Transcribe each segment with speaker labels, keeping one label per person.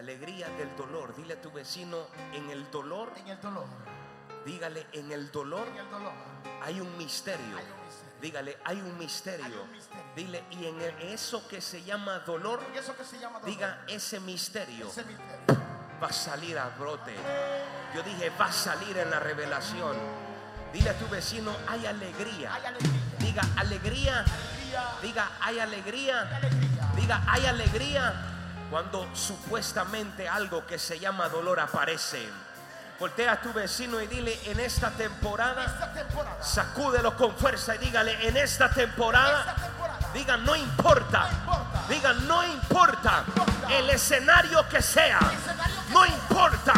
Speaker 1: La alegría del dolor. Dile a tu vecino, en el dolor,
Speaker 2: En el dolor.
Speaker 1: dígale, en el dolor
Speaker 2: En el dolor.
Speaker 1: hay un misterio.
Speaker 2: Hay un misterio.
Speaker 1: Dígale, hay un misterio.
Speaker 2: Hay un misterio.
Speaker 1: Dile, y en el- eso que se llama dolor,
Speaker 2: eso que se llama dolor.
Speaker 1: diga, ese misterio
Speaker 2: Ese misterio.
Speaker 1: va a salir a brote. Yo dije, va a salir en la revelación. Dile a tu vecino, hay alegría.
Speaker 2: Hay alegría.
Speaker 1: Diga, alegría.
Speaker 2: Alegría.
Speaker 1: Diga, hay alegría.
Speaker 2: Alegría.
Speaker 1: Diga, hay alegría cuando supuestamente algo que se llama dolor aparece. Voltea a tu vecino y dile, en esta temporada,
Speaker 2: Esta temporada.
Speaker 1: sacúdelo con fuerza y dígale, en esta temporada,
Speaker 2: Esta temporada.
Speaker 1: diga, no importa.
Speaker 2: No importa.
Speaker 1: Diga, no importa
Speaker 2: importa.
Speaker 1: el escenario que sea.
Speaker 2: escenario que
Speaker 1: No
Speaker 2: sea.
Speaker 1: importa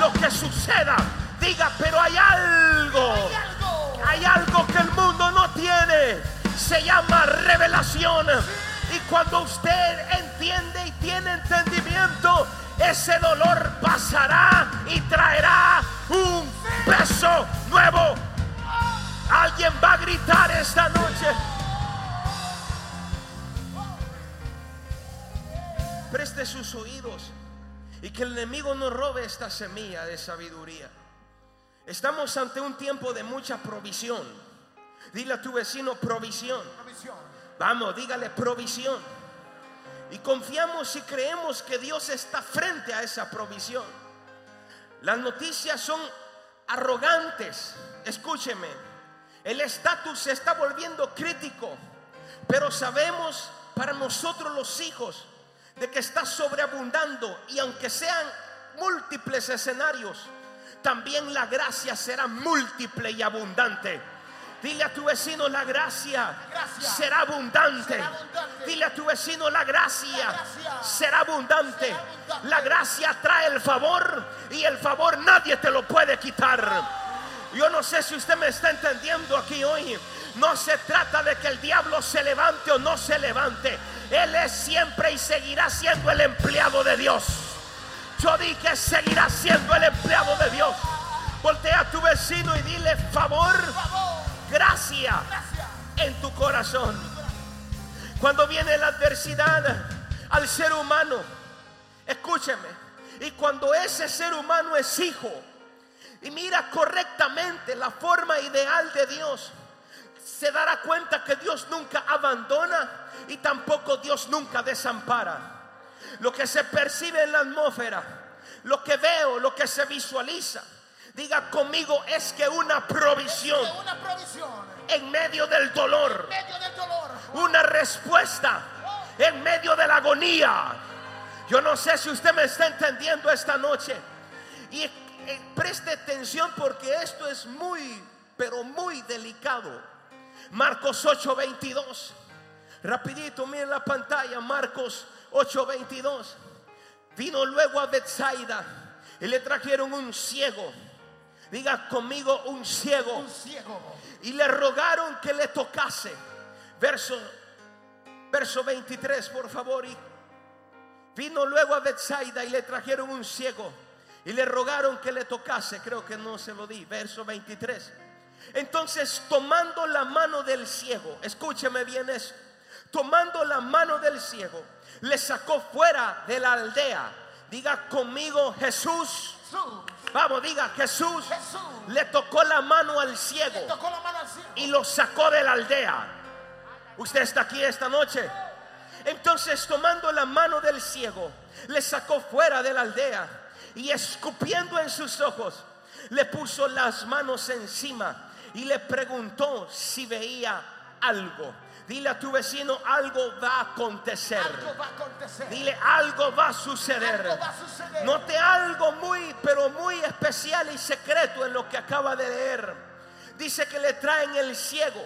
Speaker 1: lo que suceda. Diga, pero hay algo.
Speaker 2: Hay algo.
Speaker 1: Hay algo que el mundo no tiene. Se llama revelación. Y cuando usted entiende y tiene entendimiento, ese dolor pasará y traerá un peso nuevo. Alguien va a gritar esta noche. Preste sus oídos y que el enemigo no robe esta semilla de sabiduría. Estamos ante un tiempo de mucha provisión. Dile a tu vecino provisión.
Speaker 2: Provisión.
Speaker 1: Vamos, dígale provisión. Y confiamos y creemos que Dios está frente a esa provisión. Las noticias son arrogantes. Escúcheme. El estatus se está volviendo crítico. Pero sabemos para nosotros los hijos de que está sobreabundando. Y aunque sean múltiples escenarios, también la gracia será múltiple y abundante. Dile a tu vecino la gracia,
Speaker 2: gracia
Speaker 1: será abundante.
Speaker 2: será abundante.
Speaker 1: Dile a tu vecino la gracia,
Speaker 2: La gracia
Speaker 1: será abundante.
Speaker 2: será abundante.
Speaker 1: La gracia trae el favor y el favor nadie te lo puede quitar. Yo no sé si usted me está entendiendo aquí hoy. No se trata de que el diablo se levante o no se levante. Él es siempre y seguirá siendo el empleado de Dios. Yo di que seguirá siendo el empleado de Dios. Voltea a tu vecino y dile favor,
Speaker 2: Favor.
Speaker 1: En tu corazón. Cuando viene la adversidad al ser humano, escúcheme, y cuando ese ser humano es hijo y mira correctamente la forma ideal de Dios, se dará cuenta que Dios nunca abandona y tampoco Dios nunca desampara. Lo que se percibe en la atmósfera, lo que veo, lo que se visualiza, diga conmigo es que una provisión. En medio del dolor, una respuesta en medio de la agonía. Yo no sé si usted me está entendiendo esta noche. Y eh, preste atención porque esto es muy, pero muy delicado. Marcos 8:22. Rapidito, miren la pantalla. Marcos 8:22. Vino luego a Bethsaida y le trajeron un ciego. Diga conmigo un ciego
Speaker 2: Un ciego.
Speaker 1: y le rogaron que le tocase. Verso, verso 23, por favor. Y vino luego a Bethsaida y le trajeron un ciego y le rogaron que le tocase. Creo que no se lo di. Verso 23. Entonces, tomando la mano del ciego, escúcheme bien eso. Tomando la mano del ciego, le sacó fuera de la aldea. Diga conmigo, Jesús. Vamos, diga, Jesús
Speaker 2: Jesús.
Speaker 1: le tocó la mano al ciego
Speaker 2: Le tocó la mano al ciego.
Speaker 1: y lo sacó de la aldea. Usted está aquí esta noche. Entonces tomando la mano del ciego, le sacó fuera de la aldea y escupiendo en sus ojos, le puso las manos encima y le preguntó si veía algo. Dile a tu vecino, algo va a acontecer.
Speaker 2: Algo va a acontecer.
Speaker 1: Dile, algo va a suceder.
Speaker 2: Algo va a suceder.
Speaker 1: Note algo muy, pero muy especial y secreto en lo que acaba de leer. Dice que le traen el ciego.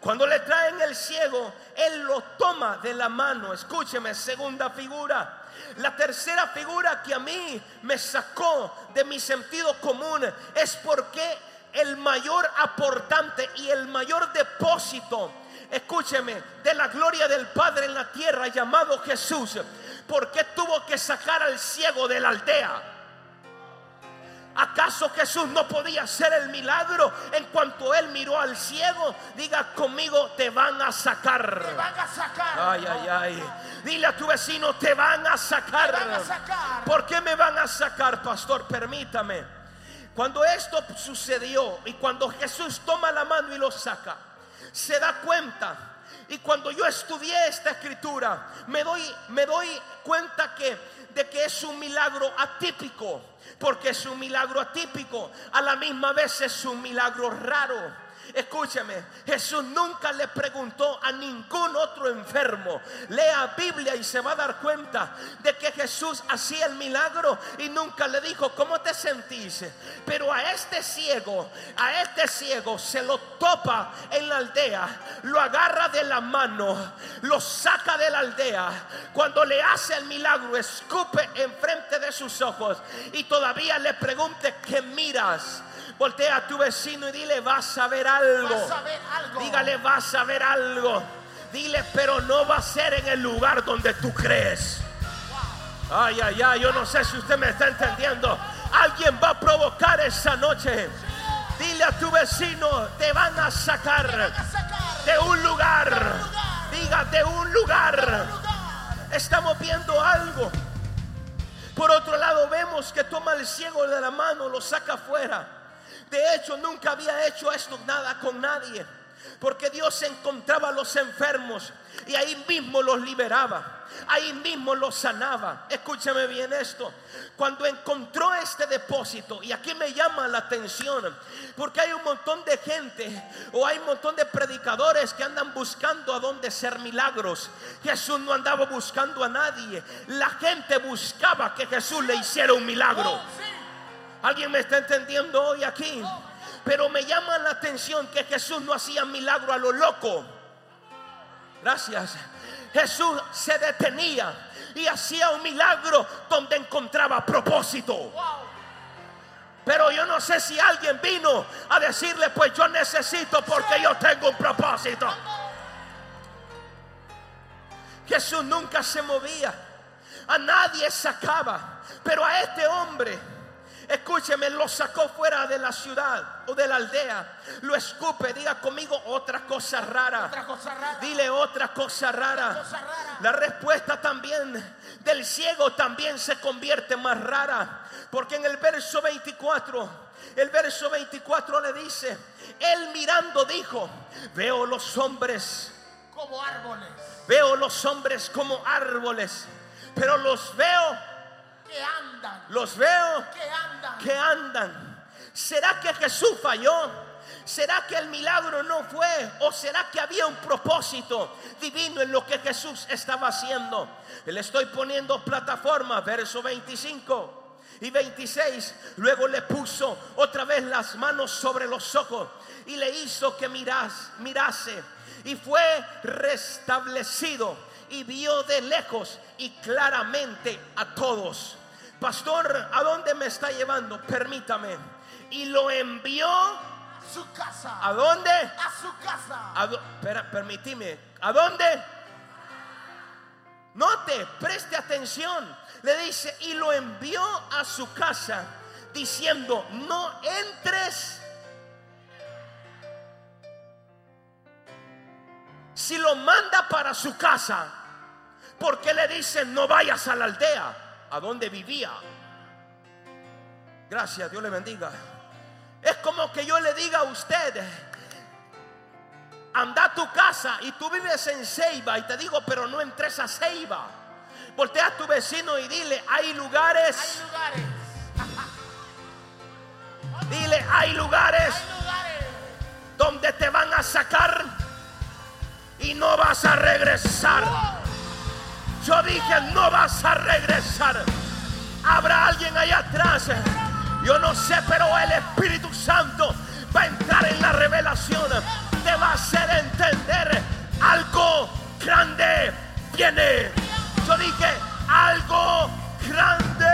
Speaker 1: Cuando le traen el ciego, él lo toma de la mano. Escúcheme, segunda figura. La tercera figura que a mí me sacó de mi sentido común es porque el mayor aportante y el mayor depósito escúcheme, de la gloria del Padre en la tierra llamado Jesús. ¿Por qué tuvo que sacar al ciego de la aldea? ¿Acaso Jesús no podía hacer el milagro en cuanto él miró al ciego? Diga conmigo, te van a sacar.
Speaker 2: Te van a sacar.
Speaker 1: Ay, ay, ay. Dile a tu vecino, te van a sacar.
Speaker 2: Te van a sacar.
Speaker 1: ¿Por qué me van a sacar, pastor? Permítame. Cuando esto sucedió y cuando Jesús toma la mano y lo saca, se da cuenta. Y cuando yo estudié esta escritura, me doy, me doy cuenta que de que es un milagro atípico, porque es un milagro atípico, a la misma vez es un milagro raro. Escúcheme, Jesús nunca le preguntó a ningún otro enfermo. Lea Biblia y se va a dar cuenta de que Jesús hacía el milagro y nunca le dijo, ¿cómo te sentís? Pero a este ciego, a este ciego se lo topa en la aldea, lo agarra de la mano, lo saca de la aldea. Cuando le hace el milagro, escupe enfrente de sus ojos y todavía le pregunte, ¿qué miras? Voltea a tu vecino y dile, vas a ver algo.
Speaker 2: Vas a ver algo.
Speaker 1: Dígale, vas a ver algo. Dile, pero no va a ser en el lugar donde tú crees. Ay, ay, ay, yo no sé si usted me está entendiendo. Alguien va a provocar esa noche. Dile a tu vecino, te van a sacar
Speaker 2: Te van a sacar.
Speaker 1: de un lugar.
Speaker 2: lugar.
Speaker 1: Diga, de un lugar.
Speaker 2: Lugar.
Speaker 1: Estamos viendo algo. Por otro lado, vemos que toma el ciego de la mano, lo saca afuera. De hecho, nunca había hecho esto nada con nadie. Porque Dios encontraba a los enfermos y ahí mismo los liberaba. Ahí mismo los sanaba. Escúchame bien esto. Cuando encontró este depósito, y aquí me llama la atención, porque hay un montón de gente o hay un montón de predicadores que andan buscando a dónde ser milagros. Jesús no andaba buscando a nadie. La gente buscaba que Jesús le hiciera un milagro. ¿Alguien me está entendiendo hoy aquí? Pero me llama la atención que Jesús no hacía milagro a lo loco. Gracias. Jesús se detenía y hacía un milagro donde encontraba propósito. Pero yo no sé si alguien vino a decirle, pues yo necesito porque yo tengo un propósito. Jesús nunca se movía, a nadie sacaba, pero a este hombre, escúcheme, lo sacó fuera de la ciudad o de la aldea, lo escupe, diga conmigo otra cosa rara.
Speaker 2: Otra cosa rara.
Speaker 1: Dile otra cosa rara.
Speaker 2: cosa rara.
Speaker 1: La respuesta también del ciego también se convierte más rara. Porque en el verso 24, el verso 24 le dice, él mirando dijo, veo los hombres,
Speaker 2: Como árboles
Speaker 1: veo los hombres como árboles, pero los veo,
Speaker 2: que andan.
Speaker 1: los veo
Speaker 2: Que andan.
Speaker 1: que andan. ¿Será que Jesús falló? ¿Será que el milagro no fue? ¿O será que había un propósito divino en lo que Jesús estaba haciendo? Le estoy poniendo plataforma, verso 25 y 26. Luego le puso otra vez las manos sobre los ojos y le hizo que miras, mirase. Y fue restablecido y vio de lejos y claramente a todos. Pastor, ¿a dónde me está llevando? Permítame. Y lo envió.
Speaker 2: A su casa.
Speaker 1: ¿A dónde?
Speaker 2: A su casa.
Speaker 1: ¿A. ¿A dónde? Note, preste atención. Le dice, y lo envió a su casa diciendo, no entres. Si lo manda para su casa, ¿por qué le dice, no vayas a la aldea? ¿A donde vivía? Gracias, Dios le bendiga. Es como que yo le diga a usted, anda a tu casa y tú vives en Ceiba y te digo, pero no entres a Ceiba. Voltea a tu vecino y dile, hay
Speaker 2: Hay
Speaker 1: lugares,
Speaker 2: lugares.
Speaker 1: dile, hay lugares
Speaker 2: Hay lugares.
Speaker 1: donde te van a sacar y no vas a regresar. Yo dije, no vas a regresar. Habrá alguien allá atrás. Yo no sé, pero el Espíritu Santo va a entrar en la revelación. Te va a hacer entender algo grande viene. Yo dije, algo grande.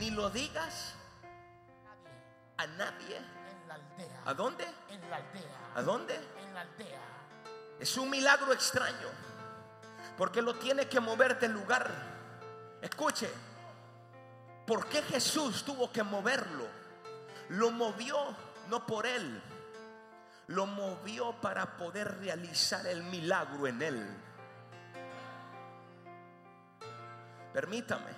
Speaker 1: Ni lo digas a nadie.
Speaker 2: En la aldea.
Speaker 1: ¿A dónde? ¿A dónde?
Speaker 2: En la aldea.
Speaker 1: Es un milagro extraño. Porque lo tiene que mover del lugar. Escuche, ¿por qué Jesús tuvo que moverlo? Lo movió no por él, lo movió para poder realizar el milagro en él. Permítame,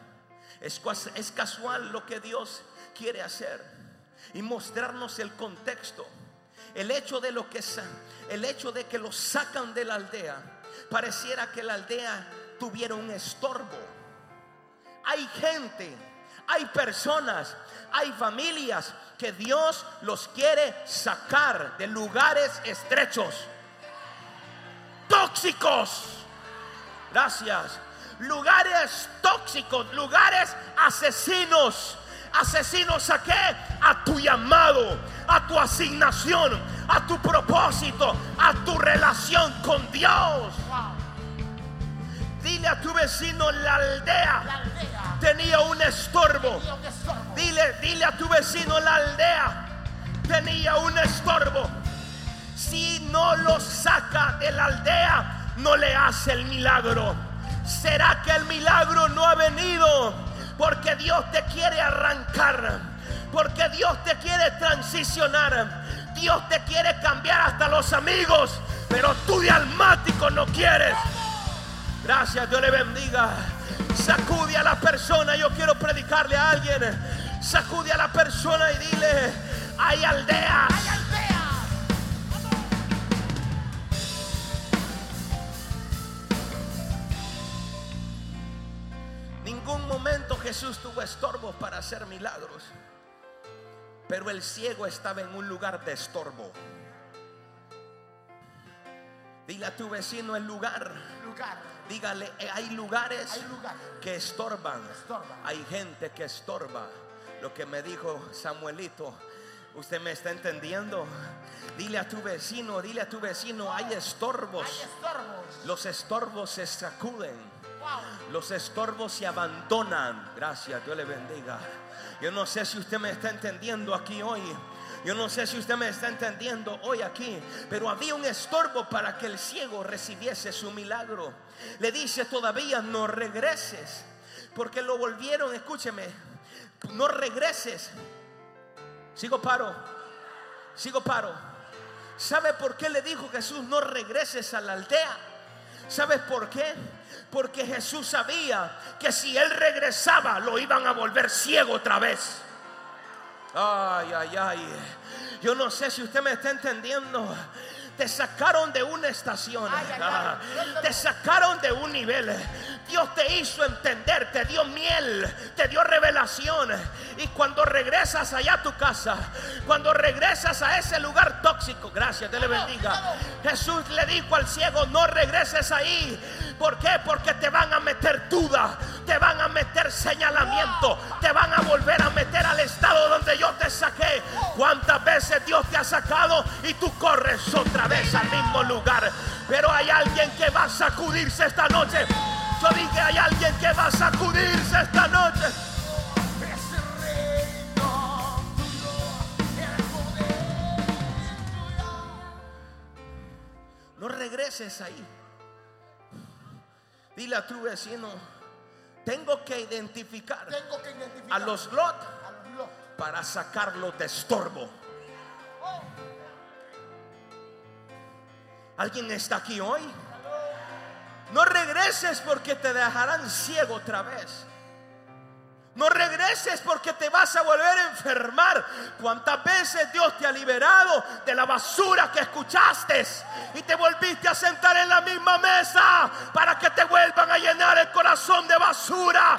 Speaker 1: es, es casual lo que Dios quiere hacer y mostrarnos el contexto. El hecho de lo que el hecho de que lo sacan de la aldea, pareciera que la aldea tuviera un estorbo. Hay gente, hay personas, hay familias que Dios los quiere sacar de lugares estrechos, tóxicos. Gracias. Lugares tóxicos, lugares asesinos. Asesinos a qué? A tu llamado, a tu asignación, a tu propósito, a tu relación con Dios. Dile a tu vecino la aldea,
Speaker 2: La aldea
Speaker 1: tenía un estorbo.
Speaker 2: tenía un estorbo.
Speaker 1: Dile, dile a tu vecino la aldea tenía un estorbo. Si no lo saca de la aldea, no le hace el milagro. ¿Será que el milagro no ha venido? Porque Dios te quiere arrancar. Porque Dios te quiere transicionar. Dios te quiere cambiar hasta los amigos. Pero tú de almático no quieres. Gracias, Dios le bendiga. Sacude a la persona. Yo quiero predicarle a alguien. Sacude a la persona y dile: Hay aldeas.
Speaker 2: Hay aldea.
Speaker 1: Jesús tuvo estorbos para hacer milagros. Pero el ciego estaba en un lugar de estorbo. Dile a tu vecino el lugar.
Speaker 2: Lugar.
Speaker 1: Dígale, hay lugares
Speaker 2: Hay lugar.
Speaker 1: que estorban.
Speaker 2: Estorban.
Speaker 1: Hay gente que estorba. Lo que me dijo Samuelito, ¿usted me está entendiendo? Dile a tu vecino, dile a tu vecino, hay estorbos.
Speaker 2: Hay estorbos.
Speaker 1: Los estorbos se sacuden. Los estorbos se abandonan. Gracias, Dios le bendiga. Yo no sé si usted me está entendiendo aquí hoy. Yo no sé si usted me está entendiendo hoy aquí, pero había un estorbo para que el ciego recibiese su milagro. Le dice todavía, no regreses, porque lo volvieron, escúcheme, no regreses. Sigo paro, sigo paro. ¿Sabe por qué le dijo Jesús, no regreses a la aldea? ¿Sabes por qué? Porque Jesús sabía que si él regresaba lo iban a volver ciego otra vez. Ay, ay, ay. Yo no sé si usted me está entendiendo. Te sacaron de una estación.
Speaker 2: Ay, ay, ay.
Speaker 1: Ah, Te sacaron de un nivel. Dios te hizo entender, te dio miel, te dio revelación. Y cuando regresas allá a tu casa, cuando regresas a ese lugar tóxico, gracias, Dios le bendiga. Jesús le dijo al ciego, no regreses ahí. ¿Por qué? Porque te van a meter duda, te van a meter señalamiento, te van a volver a meter al estado donde yo te saqué. ¿Cuántas veces Dios te ha sacado y tú corres otra vez al mismo lugar? Pero hay alguien que va a sacudirse esta noche. Yo dije, hay alguien que va a sacudirse esta noche. No regreses ahí. Dile a tu vecino, tengo que identificar
Speaker 2: Tengo que identificar
Speaker 1: a los Lot
Speaker 2: a los Lot.
Speaker 1: para sacarlos de estorbo. ¿Alguien está aquí hoy? No regreses porque te dejarán ciego otra vez. No regreses porque te vas a volver a enfermar. ¿Cuántas veces Dios te ha liberado de la basura que escuchaste y te volviste a sentar en la misma mesa para que te vuelvan a llenar el corazón de basura?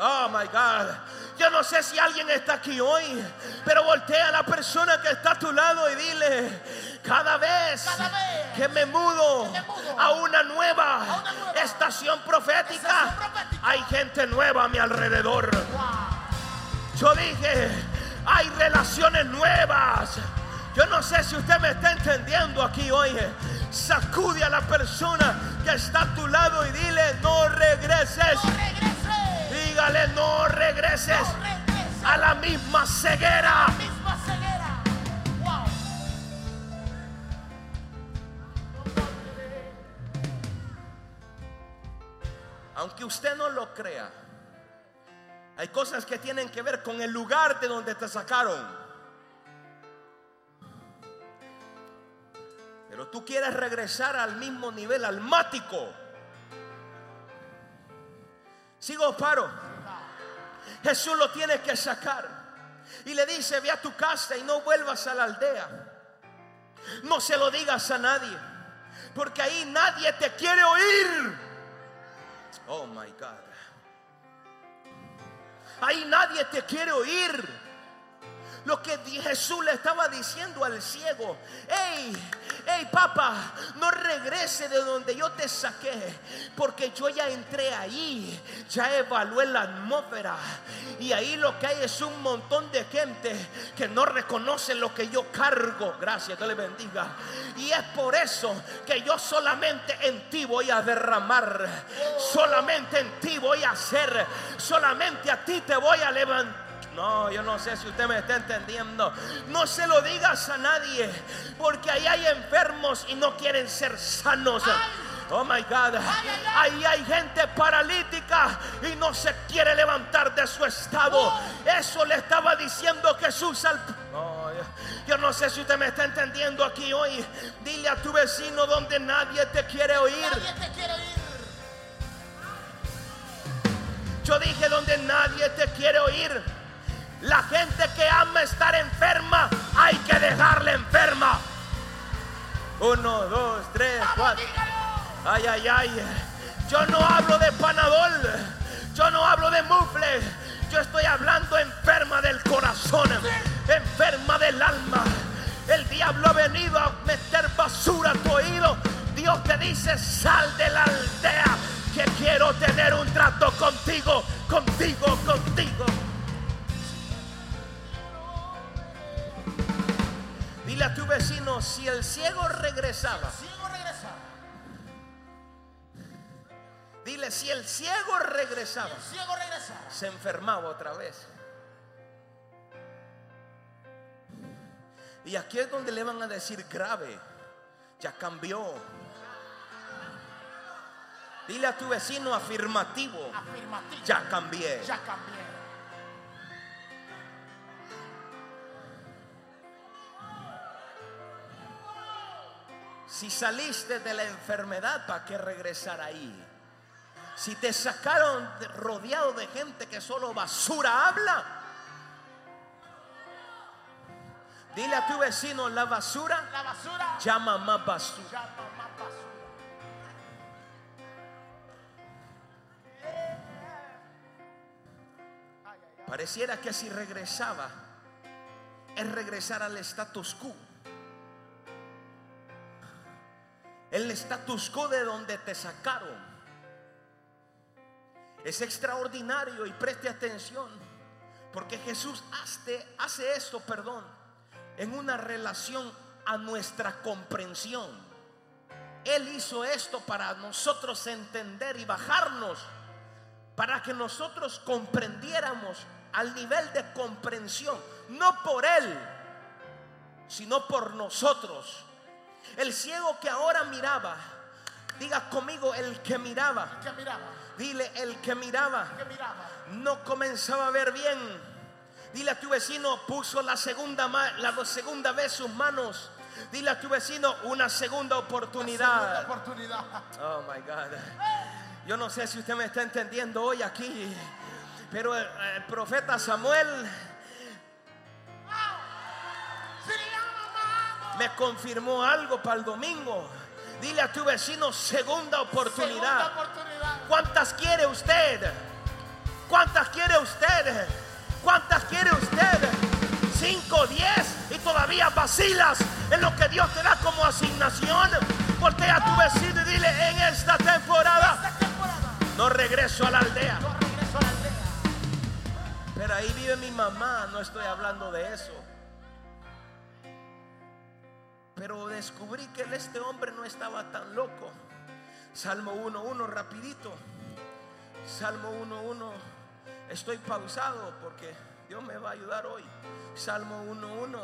Speaker 1: Oh my God. Yo no sé si alguien está aquí hoy, pero voltea a la persona que está a tu lado y dile, cada vez,
Speaker 2: Cada vez
Speaker 1: que me mudo,
Speaker 2: que me mudo
Speaker 1: a una nueva,
Speaker 2: a una nueva
Speaker 1: estación profética,
Speaker 2: estación profética,
Speaker 1: hay gente nueva a mi alrededor.
Speaker 2: Wow.
Speaker 1: Yo dije, hay relaciones nuevas. Yo no sé si usted me está entendiendo aquí hoy. Sacude a la persona que está a tu lado y dile, no regreses.
Speaker 2: No.
Speaker 1: Dígale, no regreses
Speaker 2: No
Speaker 1: a la misma ceguera.
Speaker 2: misma ceguera. Wow.
Speaker 1: Aunque usted no lo crea, hay cosas que tienen que ver con el lugar de donde te sacaron. Pero tú quieres regresar al mismo nivel almático. Sigo paro. Jesús lo tiene que sacar. Y le dice, ve a tu casa y no vuelvas a la aldea. No se lo digas a nadie. Porque ahí nadie te quiere oír. Oh my God. Ahí nadie te quiere oír. Lo que Jesús le estaba diciendo al ciego. Hey, hey papá, no regrese de donde yo te saqué. Porque yo ya entré ahí. Ya evalué la atmósfera. Y ahí lo que hay es un montón de gente que no reconoce lo que yo cargo. Gracias, que le bendiga. Y es por eso que yo solamente en ti voy a derramar. Solamente en ti voy a hacer. Solamente a ti te voy a levantar. No, yo no sé si usted me está entendiendo. No se lo digas a nadie, porque ahí hay enfermos y no quieren ser sanos. Oh my God, ahí hay gente paralítica y no se quiere levantar de su estado. Eso le estaba diciendo Jesús al. Yo no sé si usted me está entendiendo aquí hoy. Dile a tu vecino donde nadie te quiere oír.
Speaker 2: Nadie te quiere oír.
Speaker 1: Yo dije donde nadie te quiere oír. La gente que ama estar enferma, hay que dejarla enferma. Uno, dos, tres, cuatro. Ay, ay, ay. Yo no hablo de panadol. Yo no hablo de mufle. Yo estoy hablando enferma del corazón. Enferma del alma. El diablo ha venido a meter basura a tu oído. Dios te dice, sal de la aldea. Que quiero tener un trato contigo. Contigo, contigo. Dile a tu vecino, si el ciego regresaba.
Speaker 2: Ciego.
Speaker 1: Dile, si el ciego regresaba.
Speaker 2: El ciego regresa.
Speaker 1: se enfermaba otra vez. Y aquí es donde le van a decir grave, ya cambió. Dile a tu vecino afirmativo,
Speaker 2: Afirmativo.
Speaker 1: ya cambié.
Speaker 2: Ya cambié.
Speaker 1: Si saliste de la enfermedad, ¿para qué regresar ahí? Si te sacaron de- rodeado de gente que solo basura habla, dile a tu vecino, la basura
Speaker 2: La basura.
Speaker 1: llama más basura.
Speaker 2: Llama más basura.
Speaker 1: Pareciera que si regresaba, es regresar al status quo. El status quo de donde te sacaron. Es extraordinario y preste atención. Porque Jesús hace, hace esto, perdón, en una relación a nuestra comprensión. Él hizo esto para nosotros entender y bajarnos para que nosotros comprendiéramos al nivel de comprensión, no por Él, sino por nosotros. El ciego que ahora miraba, diga conmigo, el que miraba,
Speaker 2: Que miraba.
Speaker 1: dile el que miraba,
Speaker 2: Que miraba.
Speaker 1: no comenzaba a ver bien. Dile a tu vecino, puso la segunda, la segunda vez sus manos. Dile a tu vecino, una segunda oportunidad.
Speaker 2: Segunda oportunidad.
Speaker 1: Oh my God. Yo no sé si usted me está entendiendo hoy aquí, pero el, el profeta Samuel me confirmó algo para el domingo. Dile a tu vecino segunda
Speaker 2: Segunda
Speaker 1: oportunidad. ¿Cuántas quiere usted? ¿Cuántas quiere usted? ¿Cuántas quiere usted? Cinco, diez y todavía vacilas en lo que Dios te da como asignación. Voltea a tu vecino y dile en esta temporada
Speaker 2: Esta temporada.
Speaker 1: no regreso a la aldea.
Speaker 2: Yo regreso a la aldea.
Speaker 1: Pero ahí vive mi mamá, no estoy hablando de eso. Pero descubrí que este hombre no estaba tan loco. Salmo 1.1, rapidito. Salmo 1.1. Estoy pausado porque Dios me va a ayudar hoy. Salmo 1.1.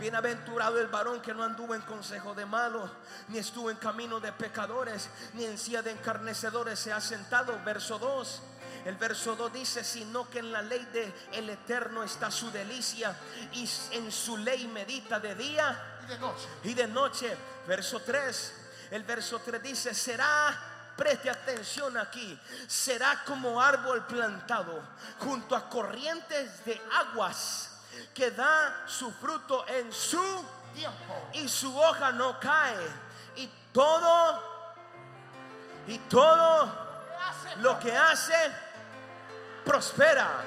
Speaker 1: Bienaventurado el varón que no anduvo en consejo de malos, ni estuvo en camino de pecadores, ni en silla de encarnecedores se ha sentado. Verso 2. El verso 2 dice, sino que en la ley de el Eterno está su delicia y en su ley medita de día
Speaker 2: Y de noche.
Speaker 1: y de noche. Verso 3. El verso 3 dice, será, preste atención aquí, será como árbol plantado junto a corrientes de aguas que da su fruto en su
Speaker 2: Tiempo.
Speaker 1: y su hoja no cae. Y todo, y todo lo que hace, prospera,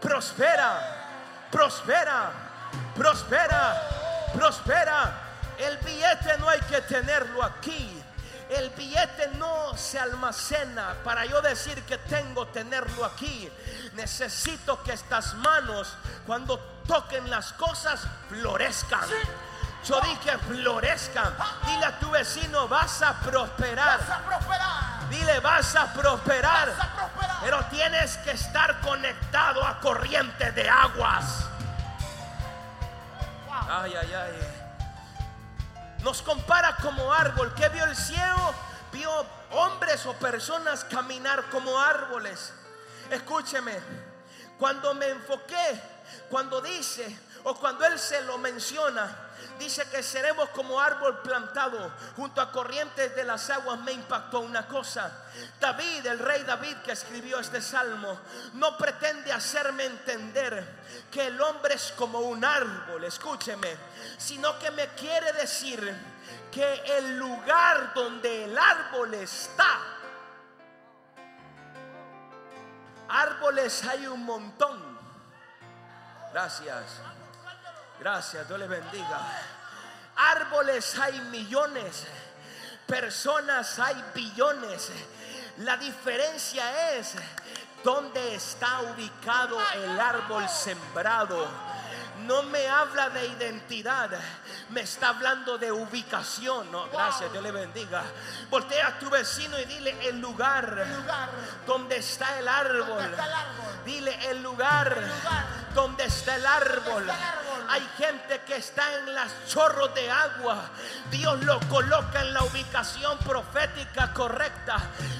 Speaker 1: prospera, prospera, prospera, prospera. El billete no hay que tenerlo aquí. El billete no se almacena para yo decir que tengo tenerlo aquí. Necesito que estas manos cuando toquen las cosas florezcan. Yo dije florezcan. Dile a tu vecino vas a prosperar.
Speaker 2: Vas a prosperar.
Speaker 1: Dile vas a prosperar.
Speaker 2: Vas a prosperar.
Speaker 1: Pero tienes que estar conectado a corrientes de aguas. Ay, ay, ay. Nos compara como árbol. ¿Qué vio el ciego? Vio hombres o personas caminar como árboles. Escúcheme. Cuando me enfoqué, cuando dice o cuando él se lo menciona, dice que seremos como árbol plantado junto a corrientes de las aguas. Me impactó una cosa. David, el rey David que escribió este salmo, no pretende hacerme entender que el hombre es como un árbol, escúcheme, sino que me quiere decir que el lugar donde el árbol está, árboles hay un montón. Gracias. Gracias, Dios le bendiga. Árboles hay millones, personas hay billones. La diferencia es dónde está ubicado el árbol sembrado. No me habla de identidad, me está hablando de ubicación. No, gracias, Dios le bendiga. Voltea a tu vecino y dile el lugar
Speaker 2: El lugar.
Speaker 1: donde está el árbol.
Speaker 2: Está el árbol.
Speaker 1: Dile el lugar,
Speaker 2: lugar.
Speaker 1: donde está el árbol.
Speaker 2: está el árbol.
Speaker 1: Hay gente que está en las chorros de agua. Dios lo coloca en la ubicación profética correcta.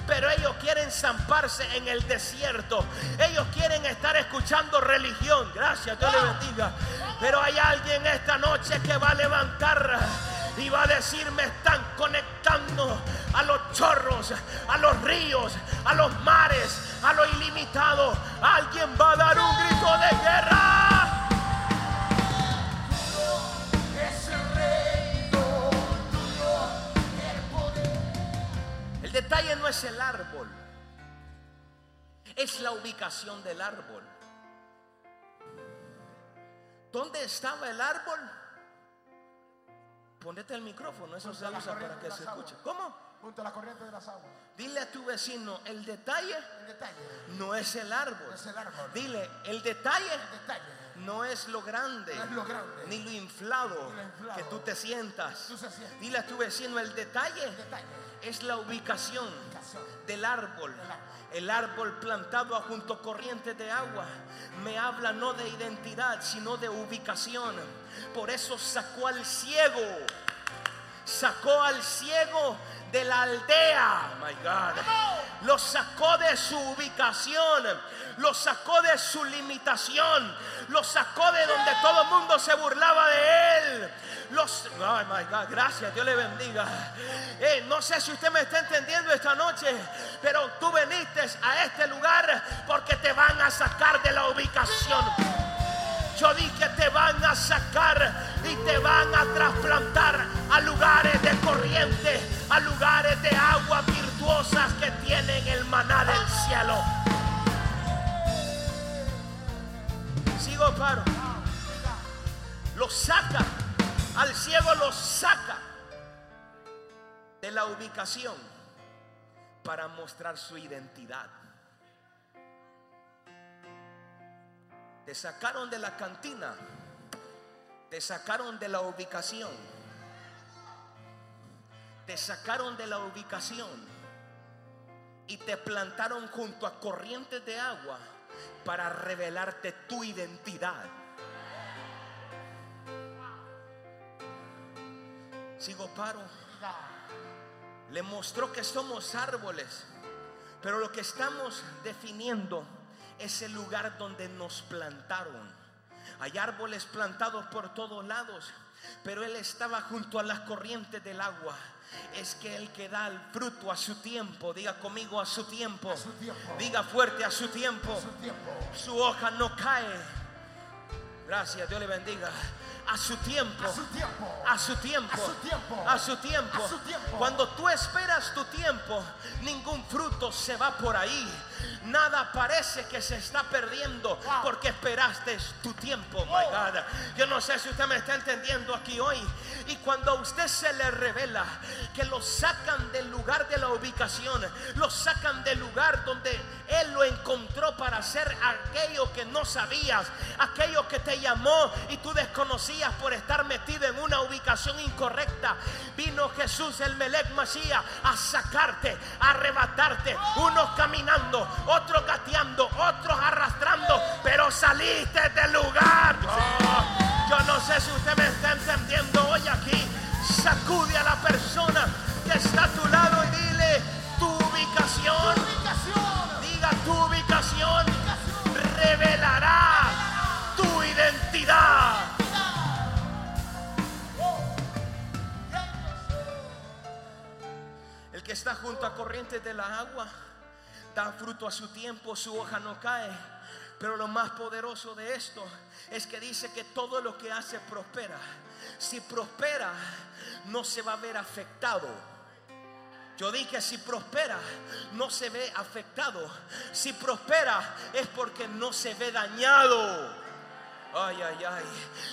Speaker 1: Pero ellos quieren zamparse en el desierto. Ellos quieren estar escuchando religión. Gracias, Dios le bendiga. Pero hay alguien esta noche que va a levantar y va a decir me están conectando a los chorros, a los ríos, a los mares, a lo ilimitado. Alguien va a dar un grito de guerra.
Speaker 2: El
Speaker 1: detalle no es el árbol, es la ubicación del árbol. ¿Dónde estaba el árbol? Ponete el micrófono, eso se usa para que se escuche.
Speaker 2: aguas.
Speaker 1: ¿Cómo?
Speaker 2: Junto a la corriente de las aguas.
Speaker 1: Dile a tu vecino, el detalle
Speaker 2: El detalle.
Speaker 1: no es el árbol.
Speaker 2: No es el árbol.
Speaker 1: Dile, el detalle
Speaker 2: El detalle.
Speaker 1: no es lo grande,
Speaker 2: No es lo grande.
Speaker 1: ni lo inflado,
Speaker 2: Ni lo inflado.
Speaker 1: que tú te sientas.
Speaker 2: Tú.
Speaker 1: Dile a tu vecino, el detalle
Speaker 2: El detalle.
Speaker 1: es la Ubicación. Del árbol. El árbol plantado junto corrientes de agua me habla no de identidad, sino de ubicación. Por eso sacó al ciego, sacó al ciego de la aldea, my God. Lo sacó de su ubicación, lo sacó de su limitación, lo sacó de donde todo el mundo se burlaba de él. Los, oh gracias, Dios le bendiga. Eh, no sé si usted me está entendiendo esta noche, pero tú veniste a este lugar porque te van a sacar de la ubicación. Yo dije te van a sacar y te van a trasplantar a lugares de corriente, a lugares de agua virtuosas que tienen el maná del cielo. Sigo paro. Lo saca, al ciego lo saca de la ubicación para mostrar su identidad. Te sacaron de la cantina. Te sacaron de la ubicación. Te sacaron de la ubicación. Y te plantaron junto a corrientes de agua para revelarte tu identidad. Sigo paro. Le mostró que somos árboles. Pero lo que estamos definiendo es el lugar donde nos plantaron. Hay árboles plantados por todos lados, pero él estaba junto a las corrientes del agua. Es que el que da el fruto a su tiempo, diga conmigo a su tiempo,
Speaker 2: A su tiempo.
Speaker 1: diga fuerte a su tiempo,
Speaker 2: Su tiempo.
Speaker 1: su hoja no cae. Gracias, Dios le bendiga. A su tiempo.
Speaker 2: A su tiempo.
Speaker 1: A su tiempo.
Speaker 2: A su tiempo.
Speaker 1: A su tiempo. Cuando tú esperas tu tiempo, ningún fruto se va por ahí. Nada parece que se está perdiendo porque esperaste tu tiempo. My
Speaker 2: Oh.
Speaker 1: God. Yo no sé si usted me está entendiendo aquí hoy. Y cuando a usted se le revela que lo sacan del lugar de la ubicación, lo sacan del lugar donde Él lo encontró para hacer aquello que no sabías, aquello que te llamó y tú desconocías por estar metido en una ubicación incorrecta. Vino Jesús el Melech Masías a sacarte, a arrebatarte, unos caminando, otros gateando, otros arrastrando, pero saliste del lugar. Oh, yo no sé si usted me está entendiendo hoy aquí. Sacude a la persona que está a tu lado y dile tu ubicación. Diga tu ubicación
Speaker 2: Ubicación.
Speaker 1: revelará tu identidad. El que está junto a corrientes de la agua da fruto a su tiempo, su hoja no cae. Pero lo más poderoso de esto es que dice que todo lo que hace prospera. Si prospera, no se va a ver afectado. Yo dije si prospera, no se ve afectado. Si prospera, es porque no se ve dañado. Ay, ay, ay.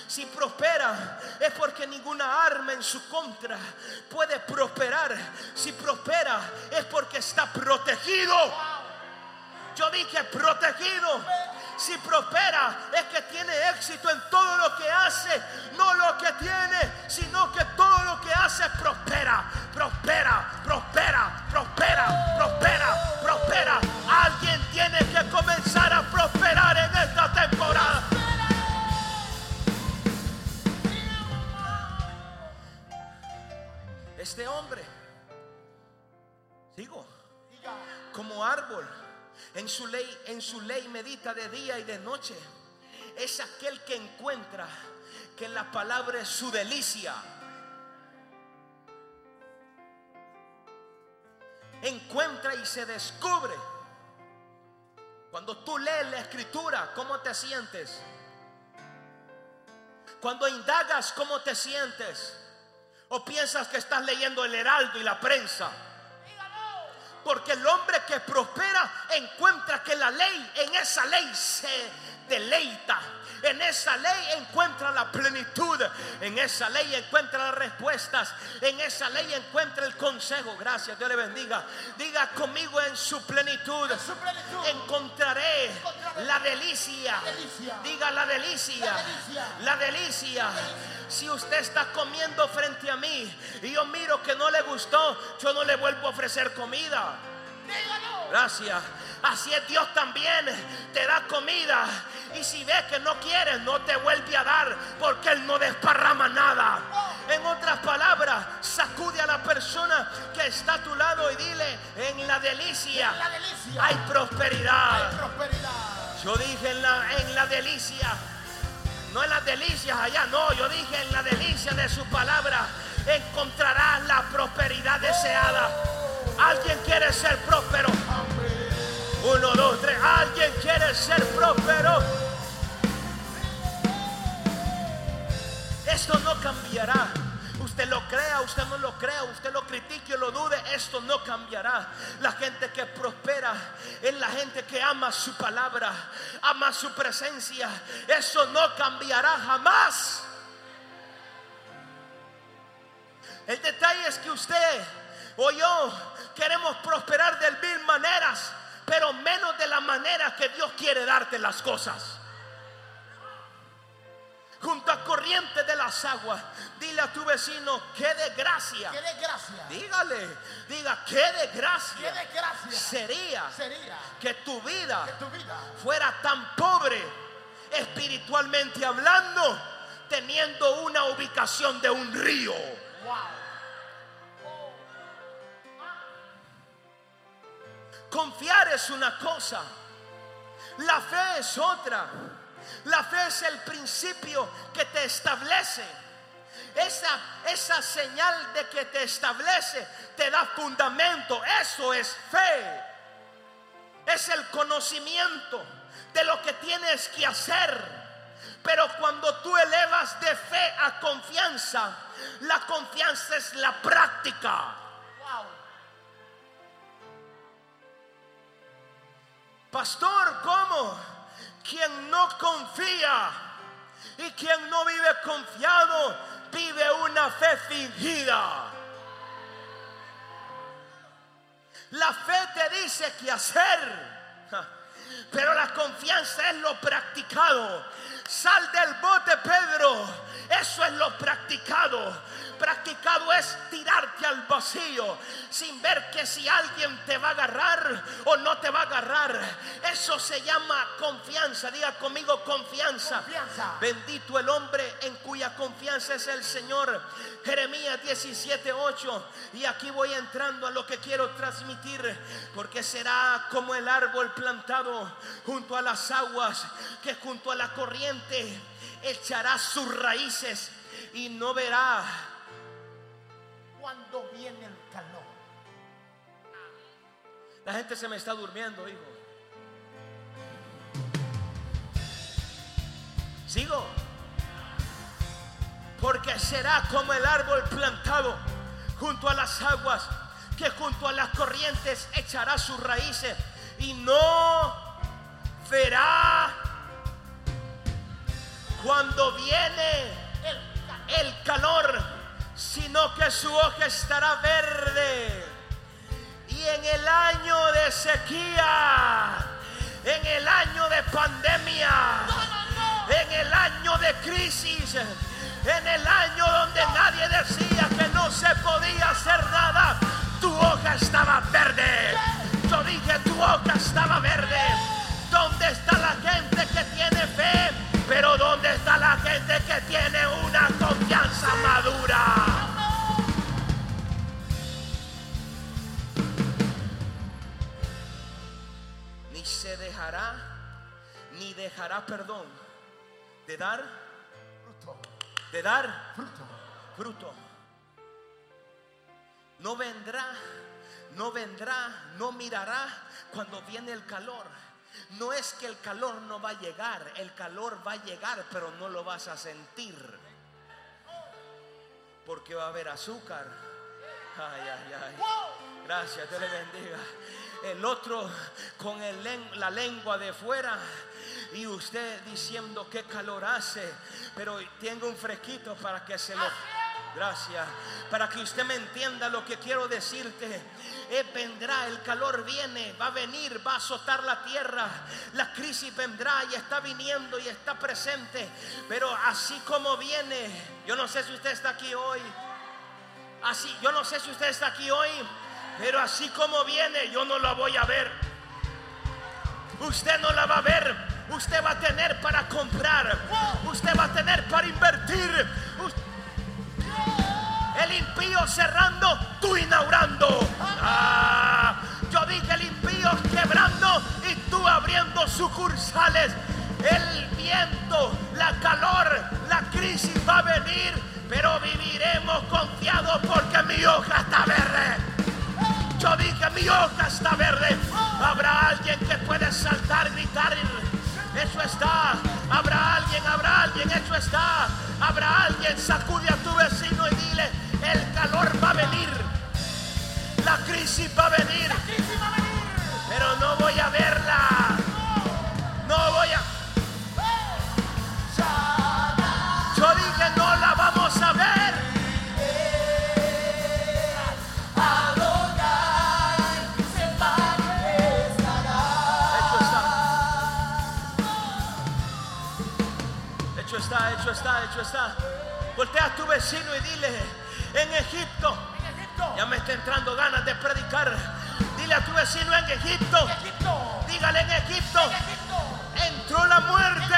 Speaker 1: Si prospera es porque ninguna arma en su contra puede prosperar. Si prospera es porque está protegido. Yo dije protegido. Si prospera es que tiene éxito en todo lo que hace, no lo que tiene, sino que todo lo que hace prospera, prospera, prospera, prospera, prospera, prospera. Alguien tiene que comenzar a prosperar en esta temporada. Este hombre, sigo, como árbol, en su ley, en su ley medita de día y de noche. Es aquel que encuentra que la palabra es su delicia. Encuentra y se descubre. Cuando tú lees la escritura, ¿cómo te sientes? Cuando indagas, ¿cómo te sientes? ¿O piensas que estás leyendo el heraldo y la prensa? Porque el hombre que prospera encuentra que la ley, en esa ley se deleita. En esa ley encuentra la plenitud. En esa ley encuentra las respuestas. En esa ley encuentra el consejo. Gracias, Dios le bendiga. Diga conmigo en su plenitud.
Speaker 2: su plenitud.
Speaker 1: Encontraré
Speaker 2: Encontraré
Speaker 1: la delicia.
Speaker 2: la delicia.
Speaker 1: Diga la delicia.
Speaker 2: La delicia.
Speaker 1: La delicia. Si usted está comiendo frente a mí y yo miro que no le gustó, yo no le vuelvo a ofrecer comida.
Speaker 2: Dígalo.
Speaker 1: Gracias. Así es Dios también. Te da comida. Y si ves que no quieres, no te vuelve a dar. Porque Él no desparrama nada. En otras palabras, sacude a la persona que está a tu lado y dile, en la delicia
Speaker 2: En la delicia.
Speaker 1: hay prosperidad.
Speaker 2: Hay prosperidad.
Speaker 1: Yo dije en la, en la delicia, no en las delicias allá, no, yo dije en la delicia de su palabra, encontrarás la prosperidad deseada. Alguien quiere ser próspero. Uno, dos, tres. Alguien quiere ser próspero. Esto no cambiará. Usted lo crea, usted no lo crea, usted lo critique o lo dude, esto no cambiará. La gente que prospera es la gente que ama su palabra, ama su presencia. Eso no cambiará jamás. El detalle es que usted o yo queremos prosperar de mil maneras, pero menos de la manera que Dios quiere darte las cosas junto a corrientes de las aguas. Dile a tu vecino, qué desgracia.
Speaker 2: Qué.
Speaker 1: Dígale, diga, qué desgracia.
Speaker 2: Qué.
Speaker 1: Sería, que tu vida, fuera tan pobre espiritualmente hablando, teniendo una ubicación de un río. Confiar es una cosa, la fe es otra. La fe es el principio que te establece. Esa, esa señal de que te establece te da fundamento. Eso es fe. Es el conocimiento de lo que tienes que hacer. Pero cuando tú elevas de fe a confianza, la confianza es la práctica. Pastor, ¿cómo? Quien no confía y quien no vive confiado, vive una fe fingida. La fe te dice qué hacer, pero la confianza es lo practicado. Sal del bote, Pedro. Eso es lo practicado. Practicado es tirarte al vacío sin ver que si alguien te va a agarrar o no te va a agarrar. Eso se llama confianza. Diga conmigo confianza.
Speaker 2: Confianza.
Speaker 1: Bendito el hombre en cuya confianza es el Señor. Jeremías 17:8. Y aquí voy entrando a lo que quiero transmitir. Porque será como el árbol plantado junto a las aguas, que junto a la corriente echará sus raíces y no verá
Speaker 2: Cuando viene el calor.
Speaker 1: La gente se me está durmiendo, hijo. Sigo. Porque será como el árbol plantado junto a las aguas, que junto a las corrientes echará sus raíces y no verá cuando viene
Speaker 2: El
Speaker 1: el calor, sino que su hoja estará verde. Y en el año de sequía, en el año de pandemia, en el año de crisis, en el año donde nadie decía que no se podía hacer nada, tu hoja estaba verde. Yo dije, tu hoja estaba verde. ¿Dónde está la gente que tiene fe? Pero ¿dónde está la gente que tiene una dejará perdón de dar,
Speaker 2: Fruto.
Speaker 1: de dar
Speaker 2: Fruto.
Speaker 1: No vendrá, no vendrá, no mirará cuando viene el calor. No es que el calor no va a llegar, el calor va a llegar, pero no lo vas a sentir. Porque va a haber azúcar. Ay, ay, ay. Gracias, Dios le bendiga. El otro con el la lengua de fuera. Y usted diciendo qué calor hace. Pero tengo un fresquito para que se lo. Gracias. Para que usted me entienda lo que quiero decirte. Eh, vendrá, el calor viene, va a venir, va a azotar la tierra. La crisis vendrá y está viniendo y está presente. Pero así como viene, yo no sé si usted está aquí hoy. Así, yo no sé si usted está aquí hoy, pero así como viene, yo no la voy a ver. Usted no la va a ver. Usted va a tener para comprar. Usted va a tener para invertir. El impío cerrando, tú inaugurando. Ah, yo dije el impío quebrando y tú abriendo sucursales. El viento, la calor, la crisis va a venir, pero viviremos confiados porque mi hoja está verde. Yo dije, mi hoja está verde. Habrá alguien que puede saltar, gritar. Eso está. Habrá alguien, habrá alguien, eso está. Habrá alguien, sacude a tu vecino y dile, el calor va a venir. La crisis va a venir, pero no voy a verla. No voy a... Voltea a tu vecino y dile, en Egipto, ya me está entrando ganas de predicar. Dile a tu vecino en Egipto, dígale en Egipto, entró la muerte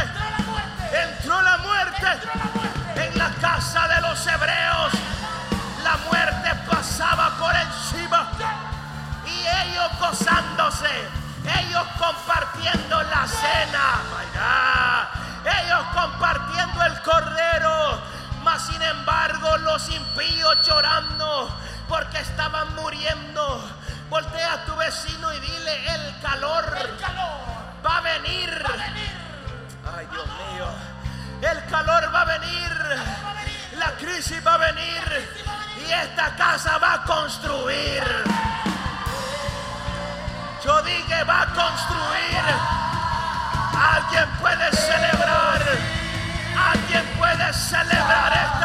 Speaker 2: Entró la muerte.
Speaker 1: en la casa de los los impíos llorando porque estaban muriendo. Voltea a tu vecino y dile, el calor
Speaker 2: El calor
Speaker 1: va a venir.
Speaker 2: va a venir.
Speaker 1: Ay, Dios mío. El calor va a venir.
Speaker 2: Va a venir.
Speaker 1: La crisis va a venir. Y esta casa va a construir. Yo dije va a construir. Alguien puede celebrar. Alguien puede celebrar esta.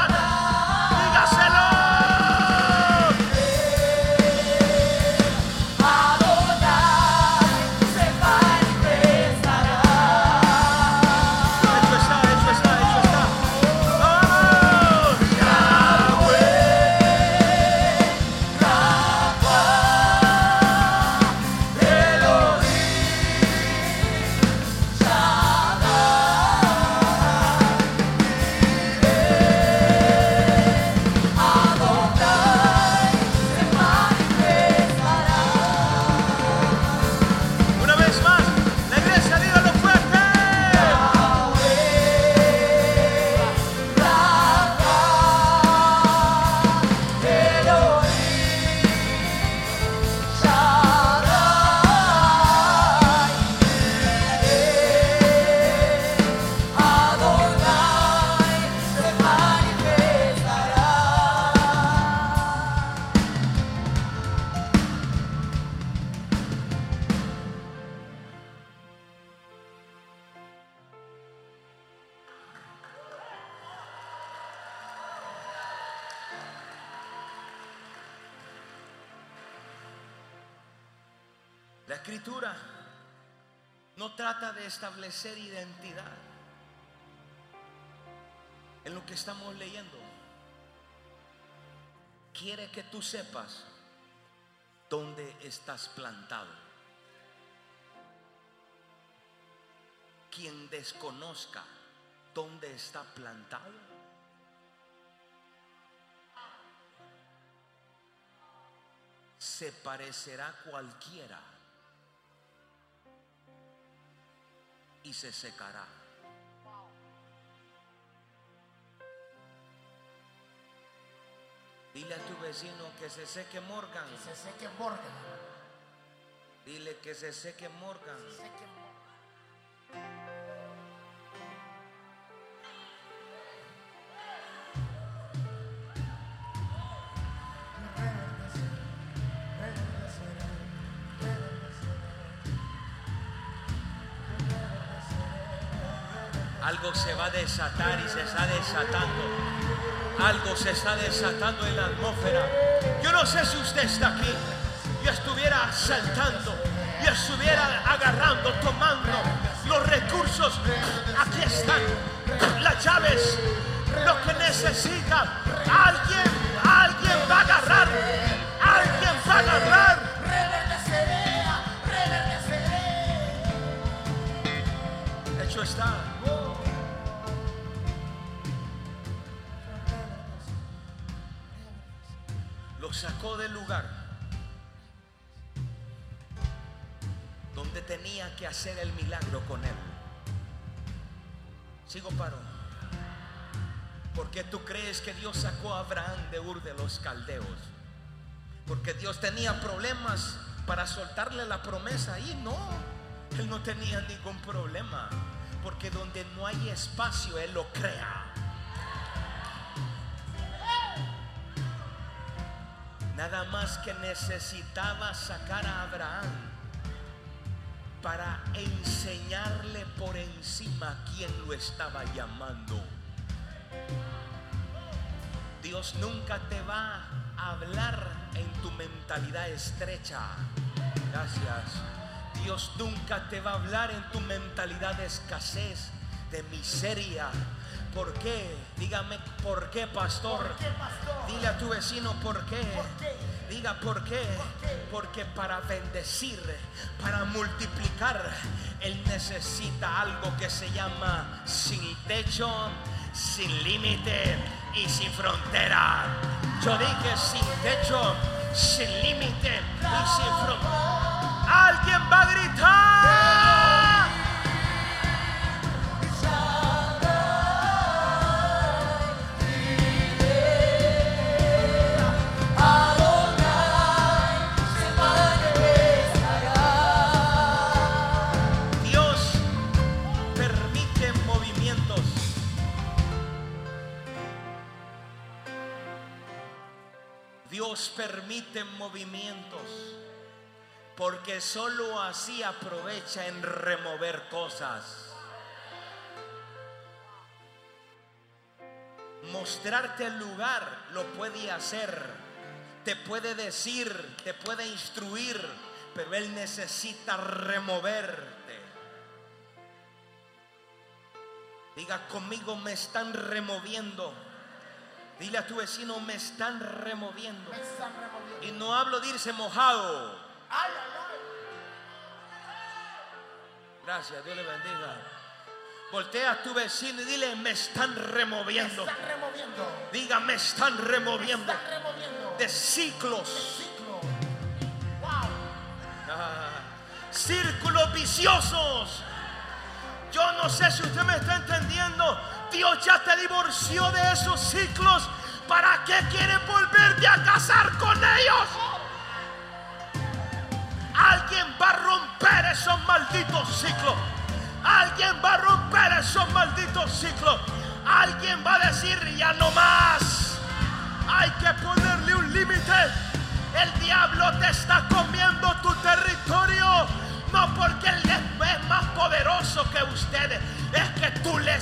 Speaker 1: Quiere que tú sepas dónde estás plantado. Quien desconozca dónde está plantado, se parecerá cualquiera y se secará. Dile a tu vecino que se seque Morgan.
Speaker 2: Se seque Morgan.
Speaker 1: Dile que se seque Morgan.
Speaker 2: Se seque Morgan.
Speaker 1: Algo se va a desatar y se está desatando. Algo se está desatando en la atmósfera. Yo no sé si usted está aquí y estuviera saltando y estuviera agarrando, tomando los recursos. Aquí están las llaves, lo que necesita. Alguien, hacer el milagro con él. Sigo paro. ¿Por qué tú crees que Dios sacó a Abraham de Ur de los Caldeos? Porque Dios tenía problemas para soltarle la promesa y no, él no tenía ningún problema. Porque donde no hay espacio, Él lo crea. Nada más que necesitaba sacar a Abraham para enseñarle por encima quién lo estaba llamando. Dios nunca te va a hablar en tu mentalidad estrecha. Gracias. Dios nunca te va a hablar en tu mentalidad de escasez, de miseria. ¿Por qué? Dígame, ¿por qué, pastor?
Speaker 2: ¿Por qué, pastor?
Speaker 1: Dile a tu vecino, ¿por qué?
Speaker 2: ¿Por qué?
Speaker 1: Diga, ¿por qué? Porque para bendecir, para multiplicar, Él necesita algo que se llama sin techo, sin límite y sin frontera. Yo dije sin techo, sin límite y sin frontera. En movimientos, porque solo así aprovecha en remover cosas. Mostrarte el lugar lo puede hacer, te puede decir, te puede instruir, pero Él necesita removerte. Diga conmigo, me están removiendo. Dile a tu vecino, me están removiendo.
Speaker 3: Me están removiendo.
Speaker 1: Y no hablo de irse mojado.
Speaker 3: Ay, ay, ay.
Speaker 1: Gracias, Dios le bendiga. Voltea a tu vecino y dile, me están
Speaker 3: Me
Speaker 1: removiendo.
Speaker 3: están removiendo.
Speaker 1: Diga, me están
Speaker 3: Me
Speaker 1: removiendo
Speaker 3: están removiendo.
Speaker 1: de ciclos.
Speaker 3: ciclo. Wow.
Speaker 1: Ah, círculos viciosos. Yo no sé si usted me está entendiendo. Dios ya te divorció de esos ciclos. ¿Para qué quiere volverte a casar con ellos? Alguien va a romper esos malditos ciclos. Alguien va a romper esos malditos ciclos. Alguien va a decir ya no más. Hay que ponerle un límite. El diablo te está comiendo tu territorio. No porque él es, más poderoso que ustedes. Es que tú le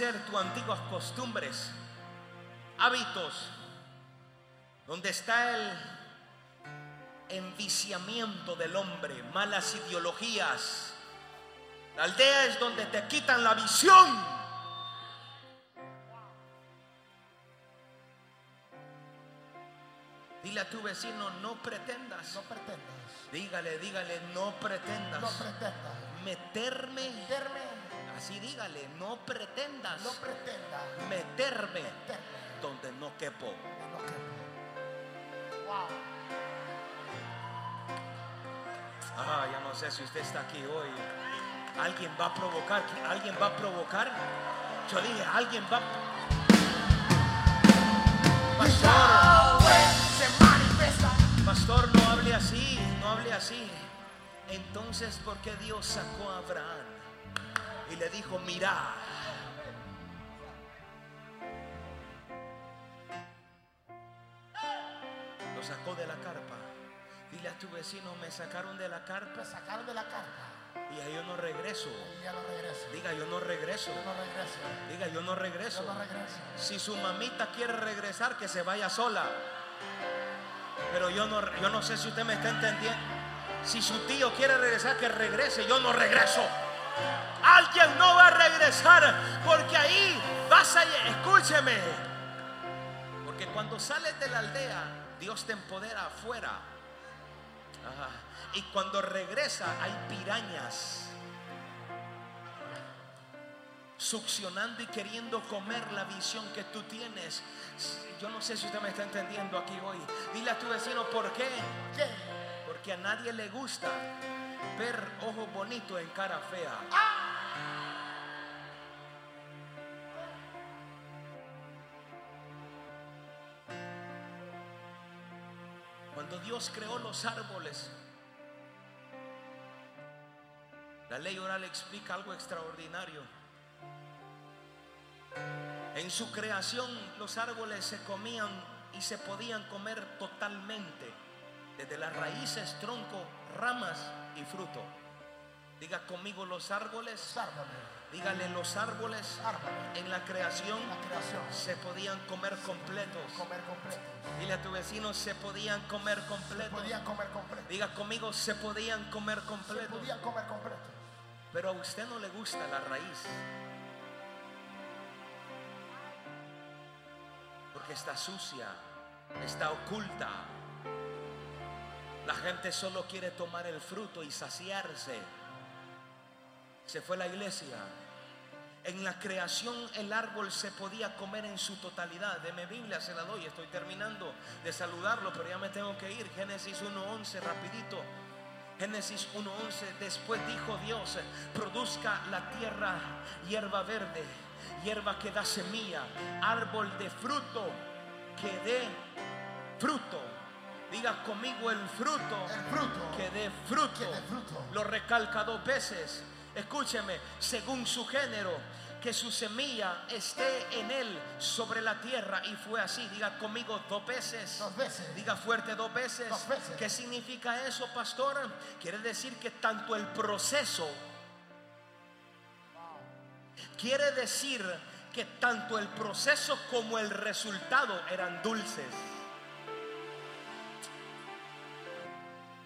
Speaker 1: ser tus antiguas costumbres, hábitos, donde está el enviciamiento del hombre, malas ideologías. La aldea es donde te quitan la visión. Dile a tu vecino, no pretendas.
Speaker 3: No pretendas.
Speaker 1: Dígale, dígale, no pretendas
Speaker 3: No pretendas.
Speaker 1: meterme.
Speaker 3: Meterme.
Speaker 1: Así dígale, no pretendas
Speaker 3: No
Speaker 1: meterme
Speaker 3: Meterme.
Speaker 1: donde no quepo.
Speaker 3: Wow.
Speaker 1: Ah, ya no sé si usted está aquí hoy. Alguien va a provocar, alguien va a provocar. Yo dije, alguien va. Pastor,
Speaker 2: se manifiesta.
Speaker 1: pastor, no hable así, no hable así. Entonces, ¿por qué Dios sacó a Abraham y le dijo, mira? Lo sacó de la carpa. Dile a tu vecino, me sacaron de la carpa
Speaker 3: Me sacaron de la carpa.
Speaker 1: y ahí yo no regreso.
Speaker 3: Y ya no regreso.
Speaker 1: Diga, yo no regreso.
Speaker 3: Yo no regreso.
Speaker 1: Diga, yo no regreso.
Speaker 3: Yo no regreso.
Speaker 1: Si su mamita quiere regresar, que se vaya sola. Pero yo no, yo no sé si usted me está entendiendo. Si su tío quiere regresar, que regrese. Yo no regreso. Alguien no va a regresar porque ahí vas a... Escúcheme. Porque cuando sales de la aldea, Dios te empodera afuera. Y cuando regresa, hay pirañas succionando y queriendo comer la visión que tú tienes. Yo no sé si usted me está entendiendo aquí hoy. Dile a tu vecino, ¿por? ¿Qué? Porque a nadie le gusta ver ojos bonitos en cara fea. Cuando Dios creó los árboles, la ley oral explica algo extraordinario. En su creación los árboles se comían y se podían comer totalmente, desde las raíces, tronco, ramas y fruto. Diga conmigo los árboles, dígale los árboles
Speaker 3: Árboles.
Speaker 1: en la creación
Speaker 3: La creación.
Speaker 1: se podían comer completos.
Speaker 3: Comer.
Speaker 1: Dile a tu vecino se podían comer completos.
Speaker 3: Podían comer completo.
Speaker 1: Diga conmigo se podían comer
Speaker 3: Se
Speaker 1: completos.
Speaker 3: podían comer completo.
Speaker 1: Pero a usted no le gusta la raíz. porque está sucia, está oculta. La gente solo quiere tomar el fruto y saciarse. Se fue la iglesia. En la creación el árbol se podía comer en su totalidad. De mi Biblia se la doy, estoy terminando de saludarlo, pero ya me tengo que ir. Génesis 1.11, rapidito. Génesis 1.11, después dijo Dios, produzca la tierra hierba verde, hierba que da semilla, árbol de fruto que dé fruto. Diga conmigo el fruto,
Speaker 3: El fruto.
Speaker 1: que dé fruto.
Speaker 3: Que dé fruto.
Speaker 1: Lo recalca dos veces. Escúcheme, según su género, que su semilla esté en él sobre la tierra. Y fue así. Diga conmigo dos veces.
Speaker 3: Dos veces.
Speaker 1: Diga fuerte dos veces.
Speaker 3: Dos veces.
Speaker 1: ¿Qué significa eso, pastor? Quiere decir que tanto el proceso, quiere decir que tanto el proceso como el resultado eran dulces.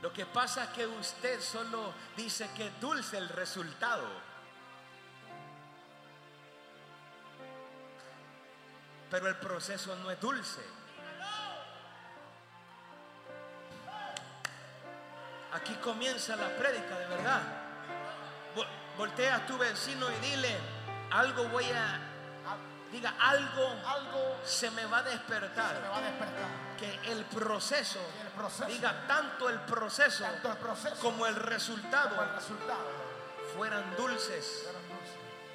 Speaker 1: Lo que pasa es que usted solo dice que es dulce el resultado. Pero el proceso no es dulce. Aquí comienza la prédica de verdad. Vo- Voltea a tu vecino y dile, algo voy a, diga, algo
Speaker 3: Algo
Speaker 1: se me va a despertar.
Speaker 3: me va a despertar.
Speaker 1: Que el proceso,
Speaker 3: Y el proceso.
Speaker 1: diga, tanto el proceso
Speaker 3: Tanto el proceso
Speaker 1: como el resultado
Speaker 3: como el resultado.
Speaker 1: fueran dulces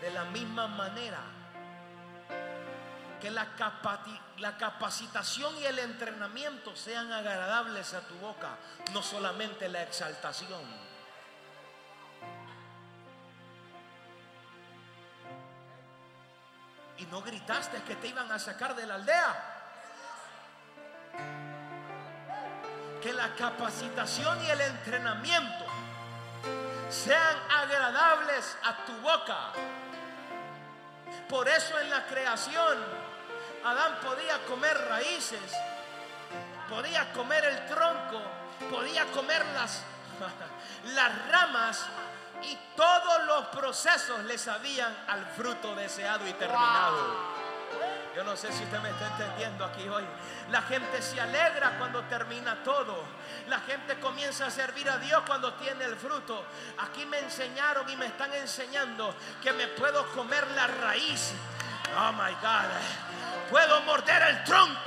Speaker 1: de la misma manera que la, capati- la capacitación y el entrenamiento sean agradables a tu boca, no solamente la exaltación. Y no gritaste que te iban a sacar de la aldea. Que la capacitación y el entrenamiento sean agradables a tu boca. Por eso en la creación Adán podía comer raíces, podía comer el tronco, podía comer las, las ramas y todos los procesos le sabían al fruto deseado y terminado. Yo no sé si usted me está entendiendo aquí hoy. La gente se alegra cuando termina todo. La gente comienza a servir a Dios cuando tiene el fruto. Aquí me enseñaron y me están enseñando que me puedo comer la raíz. Oh my God. Puedo morder el tronco.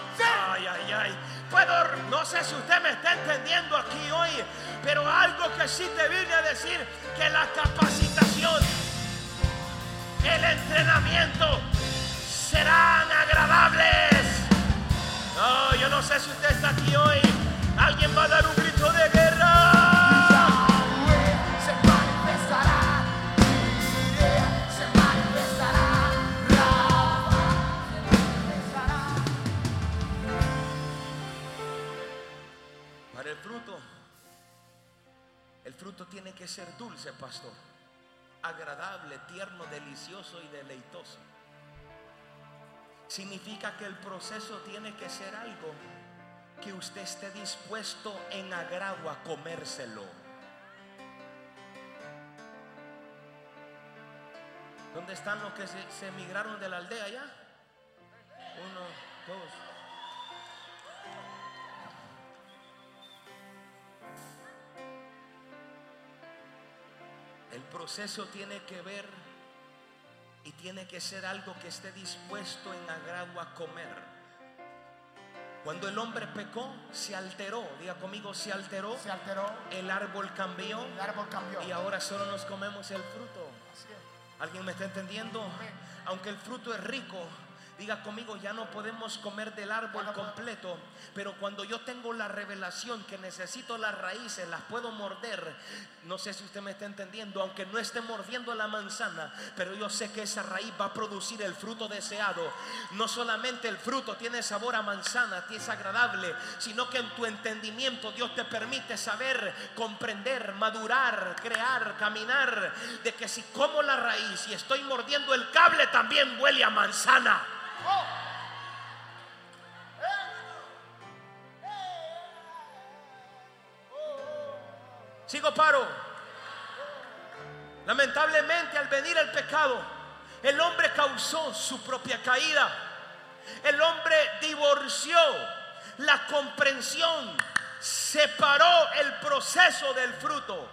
Speaker 1: Ay, ay, ay. Puedo, no sé si usted me está entendiendo aquí hoy, pero algo que sí te vine a decir, que la capacitación, el entrenamiento serán agradables. No, yo no sé si usted está aquí hoy. Alguien va a dar un Para el fruto, el fruto tiene que ser dulce, pastor. Agradable, tierno, delicioso y deleitoso. Significa que el proceso tiene que ser algo que usted esté dispuesto en agrado a comérselo. ¿Dónde están los que se, se emigraron de la aldea ya? Uno, dos. Proceso tiene que ver y tiene que ser algo que esté dispuesto en agrado a comer. Cuando el hombre pecó, se alteró. Diga conmigo, se alteró.
Speaker 3: Se alteró.
Speaker 1: El árbol cambió
Speaker 3: El árbol cambió.
Speaker 1: y ahora solo nos comemos el fruto.
Speaker 3: Así es.
Speaker 1: ¿Alguien me está entendiendo? Aunque el fruto es rico, diga conmigo, ya no podemos comer del árbol completo, pero cuando yo tengo la revelación que necesito las raíces, las puedo morder. No sé si usted me está entendiendo, aunque no esté mordiendo la manzana, pero yo sé que esa raíz va a producir el fruto deseado. No solamente el fruto tiene sabor a manzana, es agradable, sino que en tu entendimiento Dios te permite saber, comprender, madurar, crear, caminar, de que si como la raíz y estoy mordiendo el cable, también huele a manzana. Sigo paro. Lamentablemente al venir el pecado, el hombre causó su propia caída. El hombre divor- conoció la comprensión, separó el proceso del fruto.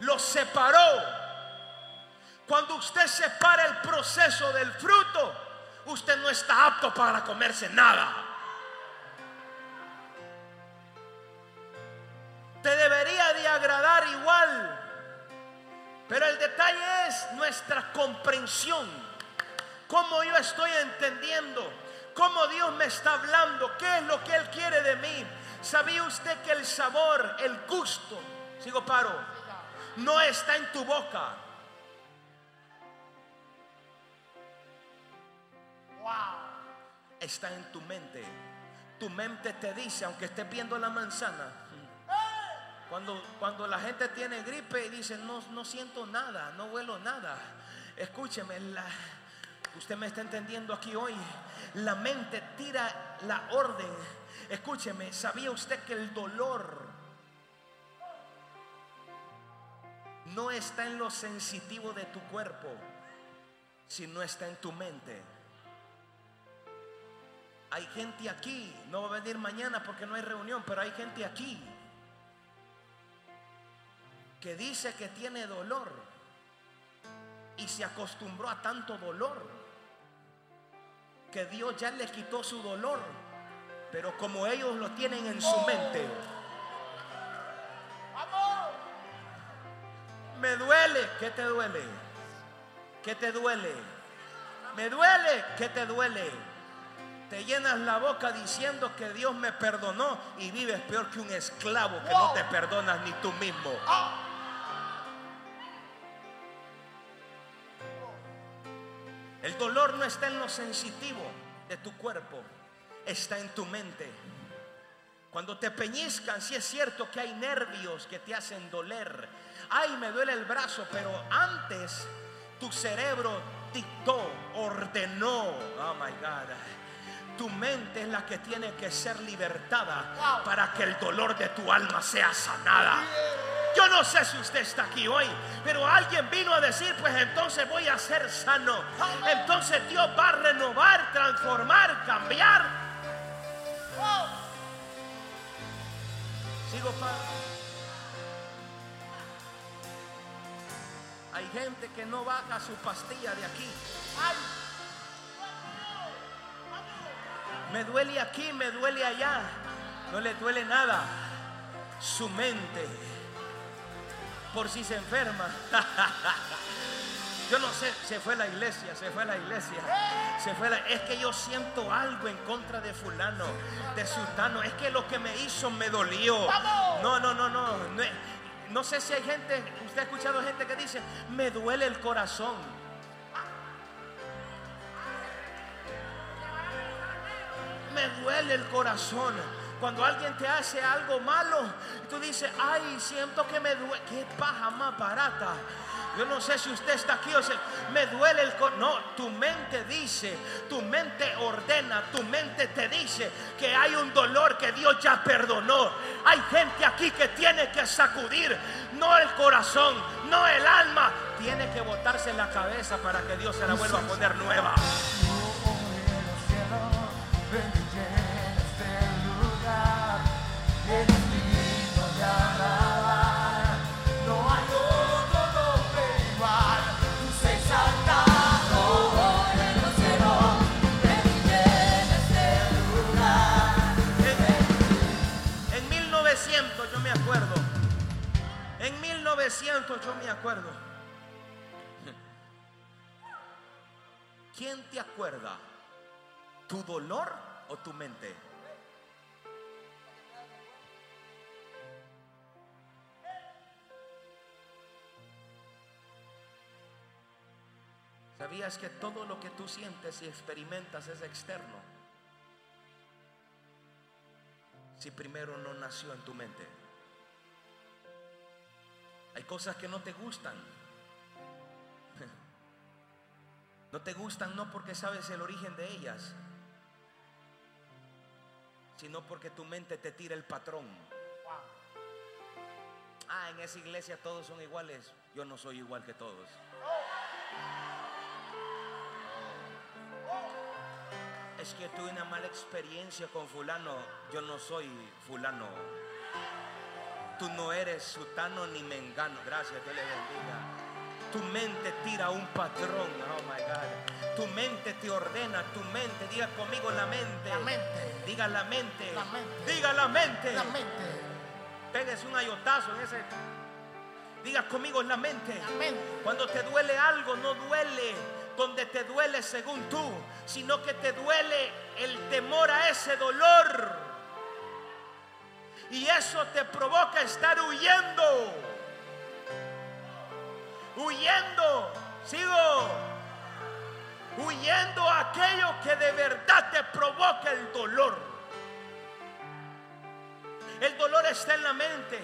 Speaker 1: Lo separó. Cuando usted separa el proceso del fruto, usted no está apto para comerse nada. Te debería de agradar igual. Pero el detalle es nuestra comprensión. Cómo yo estoy entendiendo. Cómo Dios me está hablando. ¿Qué es lo que Él quiere de mí? ¿Sabía usted que el sabor, el gusto, sigo paro, no está en tu boca? Está en tu mente. Tu mente te dice, aunque estés viendo la manzana, cuando, cuando la gente tiene gripe y dice, no, no siento nada, no huelo nada. Escúcheme, usted me está entendiendo aquí hoy. La mente tira la orden. Escúcheme, ¿sabía usted que el dolor no está en lo sensitivo de tu cuerpo, sino está en tu mente? Hay gente aquí, no va a venir mañana porque no hay reunión, pero hay gente aquí que dice que tiene dolor y se acostumbró a tanto dolor que Dios ya le quitó su dolor, pero como ellos lo tienen en su mente, me duele, ¿qué te duele? ¿Qué te duele? Me duele, ¿qué te duele? Te llenas la boca diciendo que Dios me perdonó y vives peor que un esclavo que no te perdonas ni tú mismo. El dolor no está en lo sensitivo de tu cuerpo, está en tu mente. Cuando te peñizcan, sí es cierto que hay nervios que te hacen doler. Ay, me duele el brazo, pero antes tu cerebro dictó, ordenó. Oh my God. Tu mente es la que tiene que ser libertada para que el dolor de tu alma sea sanada. Yo no sé si usted está aquí hoy, pero alguien vino a decir, pues entonces voy a ser sano. Entonces Dios va a renovar, transformar, cambiar. Sigo, Padre. Hay gente que no baja su pastilla de aquí. Me duele aquí, me duele allá. No le duele nada. Su mente. Por si se enferma. Yo no sé, se fue a la iglesia, se fue a la iglesia. Se fue a la- es que yo siento algo en contra de fulano, de sultano. Es que lo que me hizo me dolió. No, no, no, no. No, no sé si hay gente, usted ha escuchado gente que dice, me duele el corazón. Me duele el corazón. Cuando alguien te hace algo malo, tú dices, ay, siento que me duele. Qué paja más barata. Yo no sé si usted está aquí o me duele el corazón. No, tu mente dice, tu mente ordena, tu mente te dice que hay un dolor que Dios ya perdonó. Hay gente aquí que tiene que sacudir, no el corazón, no el alma. Tiene que botarse la cabeza para que Dios se la vuelva a poner nueva. 1900 yo me acuerdo. ¿Quién te acuerda? ¿Tu dolor o tu mente? ¿Sabías que todo lo que tú sientes y experimentas es externo? Si primero no nació en tu mente. Hay cosas que no te gustan. No te gustan no porque sabes el origen de ellas, sino porque tu mente te tira el patrón. Ah, en esa iglesia todos son iguales. Yo no soy igual que todos. es que tuve una mala experiencia con fulano. Yo no soy fulano. Tú no eres sutano ni mengano. Gracias, Dios le bendiga. Tu mente tira un patrón. Oh my God. Tu mente te ordena. Tu mente, diga conmigo la mente.
Speaker 3: La mente.
Speaker 1: Diga la mente.
Speaker 3: La mente.
Speaker 1: Diga la mente.
Speaker 3: La mente.
Speaker 1: Pégase un ayotazo en ese. Diga conmigo la mente.
Speaker 3: La mente.
Speaker 1: Cuando te duele algo, no duele donde te duele según tú, sino que te duele el temor a ese dolor. Y eso te provoca estar huyendo. Huyendo. Sigo. Huyendo a aquello que de verdad te provoca el dolor. El dolor está en la mente,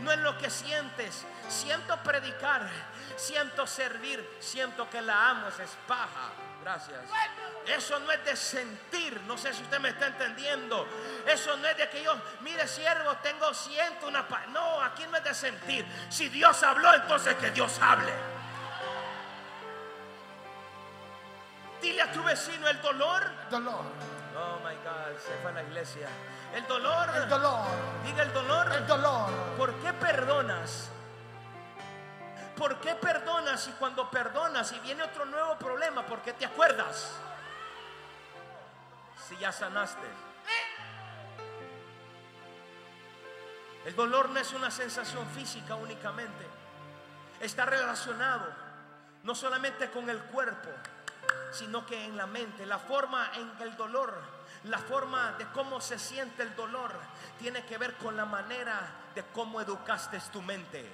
Speaker 1: no en lo que sientes. Siento predicar, siento servir, siento que la amo, es paja. Gracias. Eso no es de sentir, no sé si usted me está entendiendo. Eso no es de que yo, mire siervo, tengo siento una paz. No, aquí no es de sentir. Si Dios habló, entonces que Dios hable. Dile a tu vecino el dolor.
Speaker 3: Dolor.
Speaker 1: Oh my God, se fue a la iglesia. El dolor.
Speaker 3: El dolor.
Speaker 1: Diga el dolor.
Speaker 3: El dolor.
Speaker 1: ¿Por qué perdonas? ¿Por qué perdonas y cuando perdonas y viene otro nuevo problema, por qué te acuerdas? Si ya sanaste. El dolor no es una sensación física únicamente. Está relacionado no solamente con el cuerpo, sino que en la mente. La forma en que el dolor, la forma de cómo se siente el dolor, tiene que ver con la manera de cómo educaste tu mente.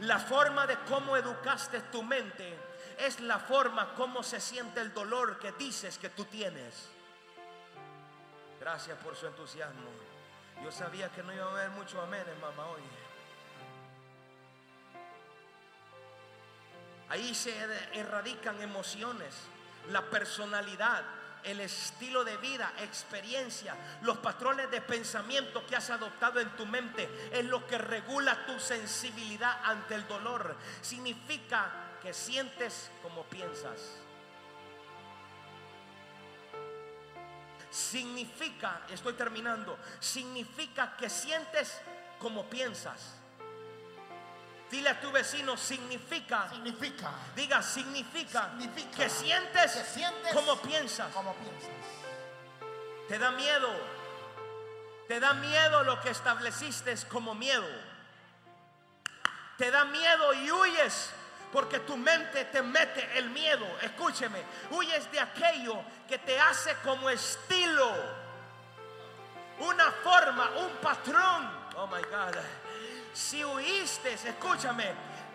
Speaker 1: La forma de cómo educaste tu mente es la forma como se siente el dolor que dices que tú tienes. Gracias por su entusiasmo. Yo sabía que no iba a haber mucho amén, mamá, hoy. Ahí se erradican emociones, la personalidad, el estilo de vida, experiencia, los patrones de pensamiento que has adoptado en tu mente. Es lo que regula tu sensibilidad ante el dolor. Significa que sientes como piensas. Significa, estoy terminando, significa que sientes como piensas. Dile a tu vecino, significa,
Speaker 3: Significa.
Speaker 1: diga, significa,
Speaker 3: Significa
Speaker 1: que sientes,
Speaker 3: que sientes
Speaker 1: como piensas.
Speaker 3: Como piensas.
Speaker 1: Te da miedo, te da miedo lo que estableciste como miedo. Te da miedo y huyes porque tu mente te mete el miedo. Escúcheme, huyes de aquello que te hace como estilo, una forma, un patrón. Oh my God. Si huiste, escúchame,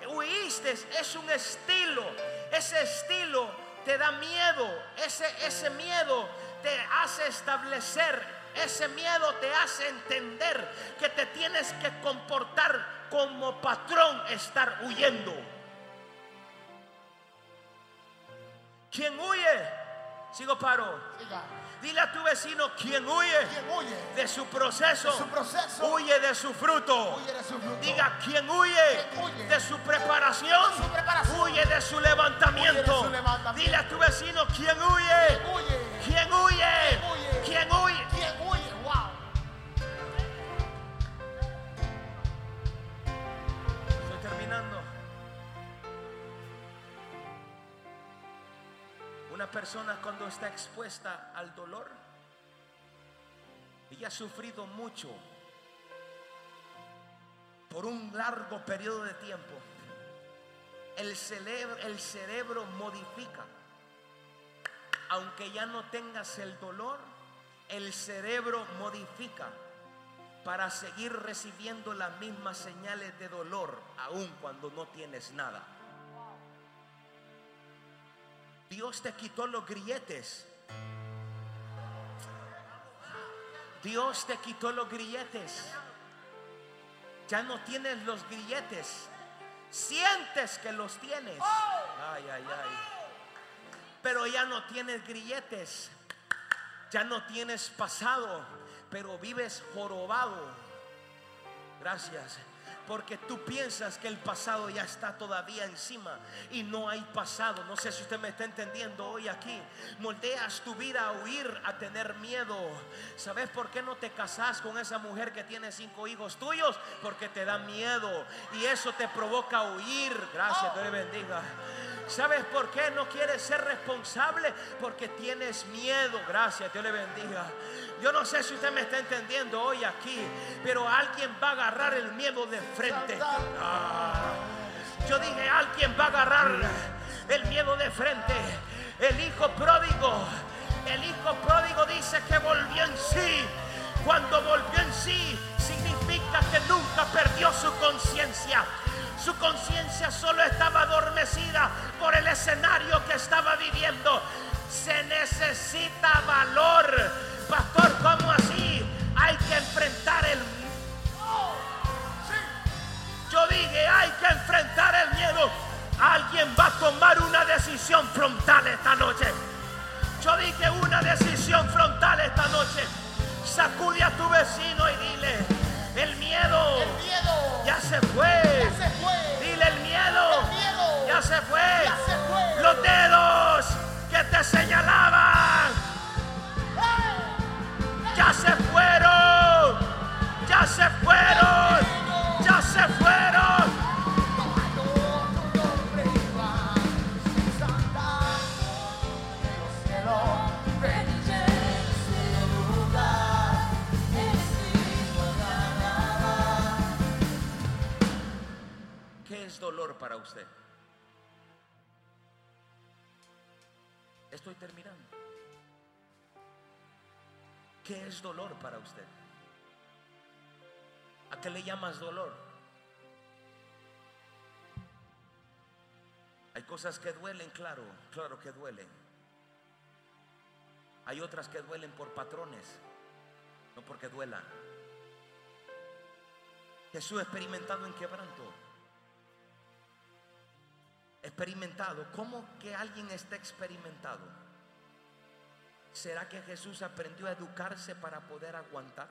Speaker 1: huiste es un estilo. Ese estilo te da miedo. Ese, ese miedo te hace establecer. Ese miedo te hace entender que te tienes que comportar como patrón, estar huyendo. Quien huye, sigo paro.
Speaker 3: Siga.
Speaker 1: Dile a tu vecino, quien huye
Speaker 3: Quien huye
Speaker 1: de su proceso,
Speaker 3: de su proceso,
Speaker 1: huye de su fruto.
Speaker 3: huye de su fruto.
Speaker 1: Diga, quien huye, de su preparación,
Speaker 3: de su preparación,
Speaker 1: huye de su levantamiento.
Speaker 3: de.
Speaker 1: Dile a tu vecino, quien huye,
Speaker 3: Quien huye.
Speaker 1: quien huye, Persona cuando está expuesta al dolor, ella ha sufrido mucho por un largo periodo de tiempo. El cerebro, el cerebro modifica. Aunque ya no tengas el dolor, el cerebro modifica para seguir recibiendo las mismas señales de dolor, aun cuando no tienes nada. Dios te quitó los grilletes. Dios te quitó los grilletes. Ya no tienes los grilletes. Sientes que los tienes. Ay, ay, ay. Pero ya no tienes grilletes. Ya no tienes pasado. Pero vives jorobado. Gracias. Porque tú piensas que el pasado ya está todavía encima y no hay pasado. No sé si usted me está entendiendo hoy aquí. Moldeas tu vida a huir, a tener miedo. ¿Sabes por qué no te casas con esa mujer que tiene cinco hijos tuyos? Porque te da miedo y eso te provoca huir. Gracias, Dios le bendiga. ¿Sabes por qué no quieres ser responsable? Porque tienes miedo. Gracias, Dios le bendiga. Yo no sé si usted me está entendiendo hoy aquí, pero alguien va a agarrar el miedo de frente. Ah. Yo dije, alguien va a agarrar el miedo de frente. El hijo pródigo, el hijo pródigo dice que volvió en sí. Cuando volvió en sí, que nunca perdió su conciencia. Su conciencia solo estaba adormecida por el escenario que estaba viviendo. Se necesita valor. Pastor, ¿cómo así? Hay que enfrentar el yo dije, hay que enfrentar el miedo. Alguien va a tomar una decisión frontal esta noche. Yo dije una decisión frontal esta noche. Sacude a tu vecino y dile, el miedo,
Speaker 3: El miedo
Speaker 1: ya se fue.
Speaker 3: ya se fue.
Speaker 1: Dile el miedo,
Speaker 3: El miedo
Speaker 1: ya se fue.
Speaker 3: ya se fue.
Speaker 1: Los dedos que te señalaban dolor para usted? Estoy terminando. ¿Qué es dolor para usted? ¿A qué le llamas dolor? Hay cosas que duelen, claro, claro que duelen. Hay otras que duelen por patrones, no porque duelan. Jesús experimentado en quebranto. Experimentado. ¿Cómo que alguien está experimentado? ¿Será que Jesús aprendió a educarse para poder aguantar?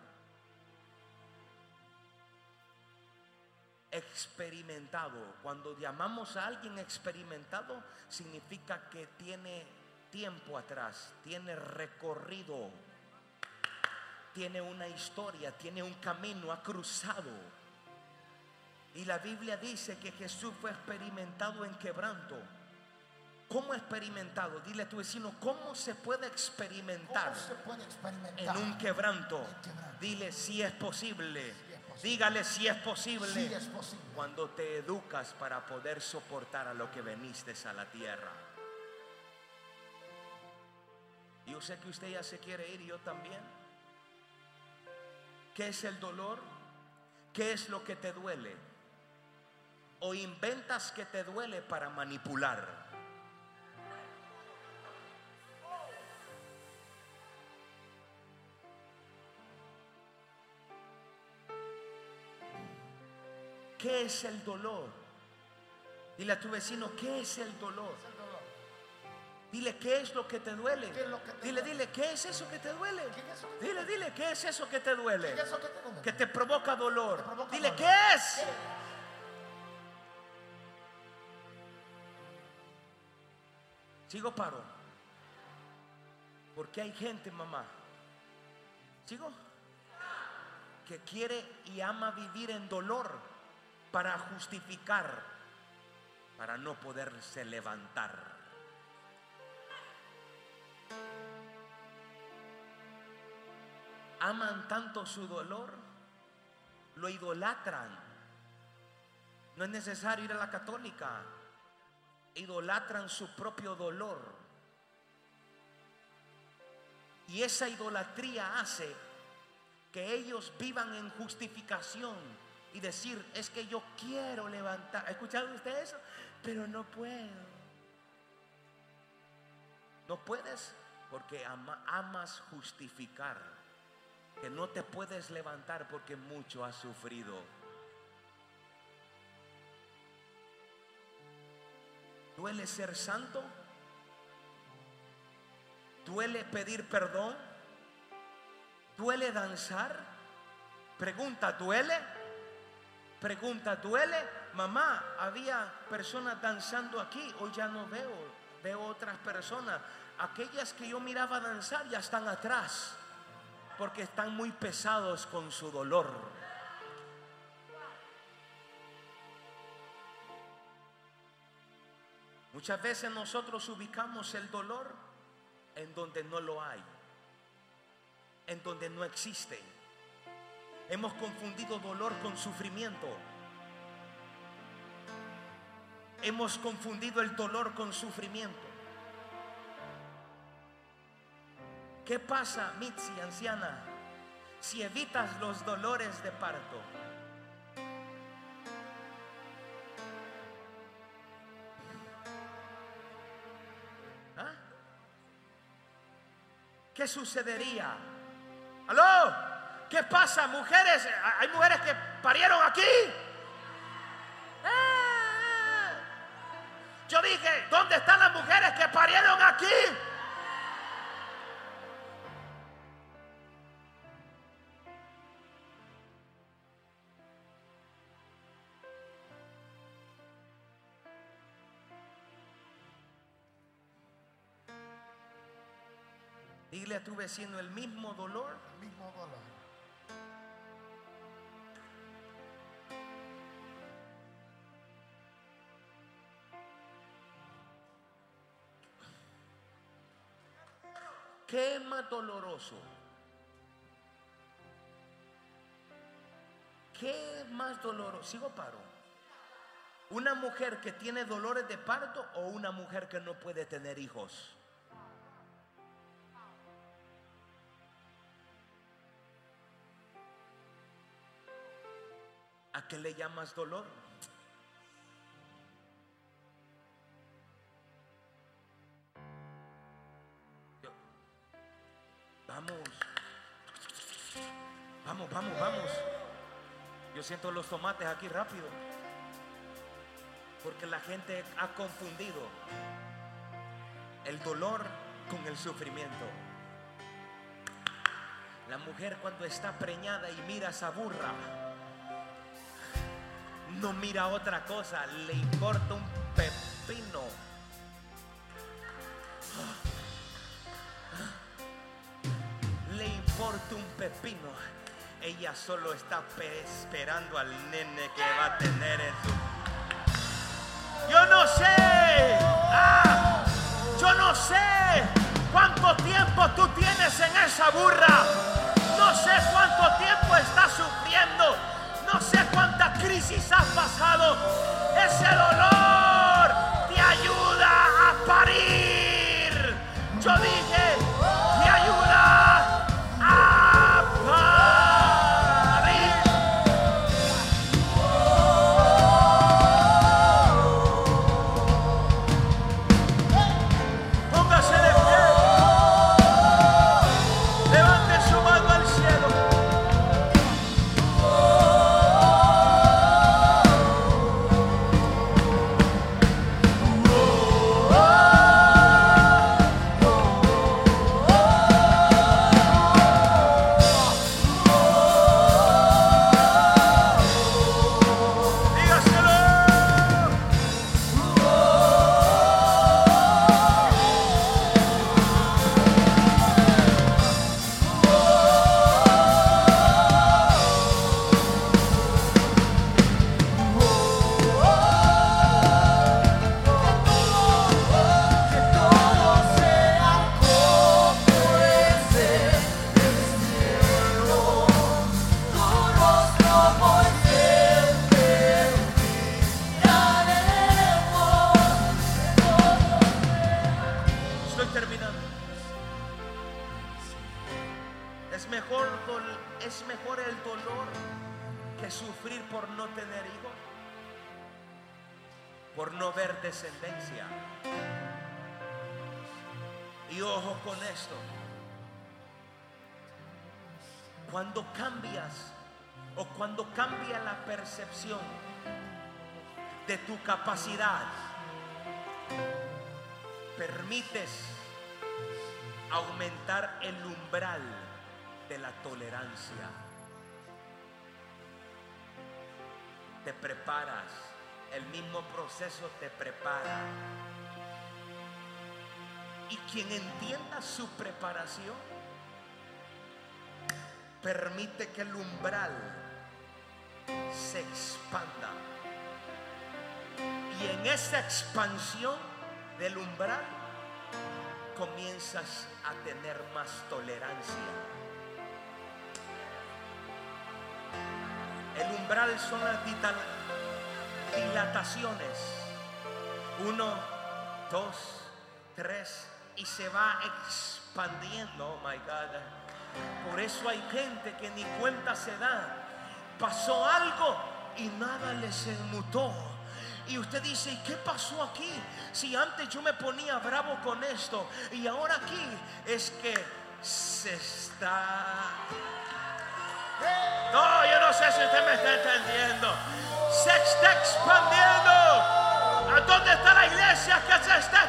Speaker 1: Experimentado. Cuando llamamos a alguien experimentado, significa que tiene tiempo atrás, tiene recorrido, tiene una historia, tiene un camino, ha cruzado. Y la Biblia dice que Jesús fue experimentado en quebranto. ¿Cómo experimentado? Dile a tu vecino, ¿cómo se puede experimentar
Speaker 3: ¿Cómo se puede
Speaker 1: en un quebranto? Dile si es posible.
Speaker 3: Si es posible.
Speaker 1: Dígale si es posible.
Speaker 3: Sí es posible.
Speaker 1: Cuando te educas para poder soportar a lo que veniste a la tierra. Yo sé que usted ya se quiere ir y yo también. ¿Qué es el dolor? ¿Qué es lo que te duele? O inventas que te duele para manipular. ¿Qué es el dolor? Dile a tu vecino, ¿qué es el dolor?
Speaker 3: Es el dolor.
Speaker 1: Dile, ¿qué es lo que te duele?
Speaker 3: ¿Qué es lo que te
Speaker 1: dile,
Speaker 3: duele?
Speaker 1: dile, ¿qué es eso que te duele?
Speaker 3: ¿Qué es eso que te
Speaker 1: Dile, dile, ¿qué es eso que te duele?
Speaker 3: ¿Qué es eso que te duele?
Speaker 1: Que te provoca dolor.
Speaker 3: Provoca
Speaker 1: Dile,
Speaker 3: dolor.
Speaker 1: ¿qué es?
Speaker 3: ¿Qué?
Speaker 1: Sigo paro. Porque hay gente, mamá. ¿Sigo? Que quiere y ama vivir en dolor para justificar, para no poderse levantar. Aman tanto su dolor, lo idolatran. No es necesario ir a la católica. Idolatran su propio dolor. Y esa idolatría hace que ellos vivan en justificación y decir, es que yo quiero levantar. ¿Ha escuchado usted eso? Pero no puedo. No puedes porque ama- amas justificar. Que no te puedes levantar porque mucho has sufrido. ¿Duele ser santo? ¿Duele pedir perdón? ¿Duele danzar? Pregunta, ¿duele? Pregunta, ¿duele? Mamá, había personas danzando aquí, hoy ya no veo, veo otras personas. Aquellas que yo miraba danzar ya están atrás, porque están muy pesados con su dolor. Muchas veces nosotros ubicamos el dolor en donde no lo hay, en donde no existe. Hemos confundido dolor con sufrimiento. Hemos confundido el dolor con sufrimiento. ¿Qué pasa, Mitzi, anciana, si evitas los dolores de parto? ¿Qué sucedería? ¿Aló? ¿Qué pasa, mujeres? Hay mujeres que parieron aquí. ¡Eh! Yo dije, ¿dónde están las mujeres que parieron aquí? Dile a tu vecino el mismo dolor
Speaker 3: el mismo dolor.
Speaker 1: ¿Qué es más doloroso? ¿Qué es más doloroso? Sigo paro. ¿Una mujer que tiene dolores de parto o una mujer que no puede tener hijos? ¿A qué le llamas dolor? Vamos. Vamos, vamos, vamos. Yo siento los tomates aquí rápido. Porque la gente ha confundido el dolor con el sufrimiento. La mujer cuando está preñada y mira esa burra, no mira otra cosa, le importa un pepino. Le importa un pepino. Ella solo está pe- esperando al nene que va a tener en su... Yo no sé. Ah, yo no sé cuánto tiempo tú tienes en esa burra. No sé cuánto tiempo estás sufriendo. Crisis has pasado. Ese dolor te ayuda a parir. Yo dije, Cuando cambias o cuando cambia la percepción de tu capacidad, permites aumentar el umbral de la tolerancia. te preparas. El mismo proceso te prepara. Y quien entienda su preparación, permite que el umbral se expanda. Y en esa expansión del umbral comienzas a tener más tolerancia. El umbral son las dilataciones. Uno, dos, tres. Y se va expandiendo. Oh my God. Por eso hay gente que ni cuenta se da. Pasó algo y nada les enmutó. Y usted dice, ¿y qué pasó aquí? Si antes yo me ponía bravo con esto y ahora aquí es que se está no, yo no sé si usted me está entendiendo. Se está expandiendo. ¿A dónde está la iglesia que se está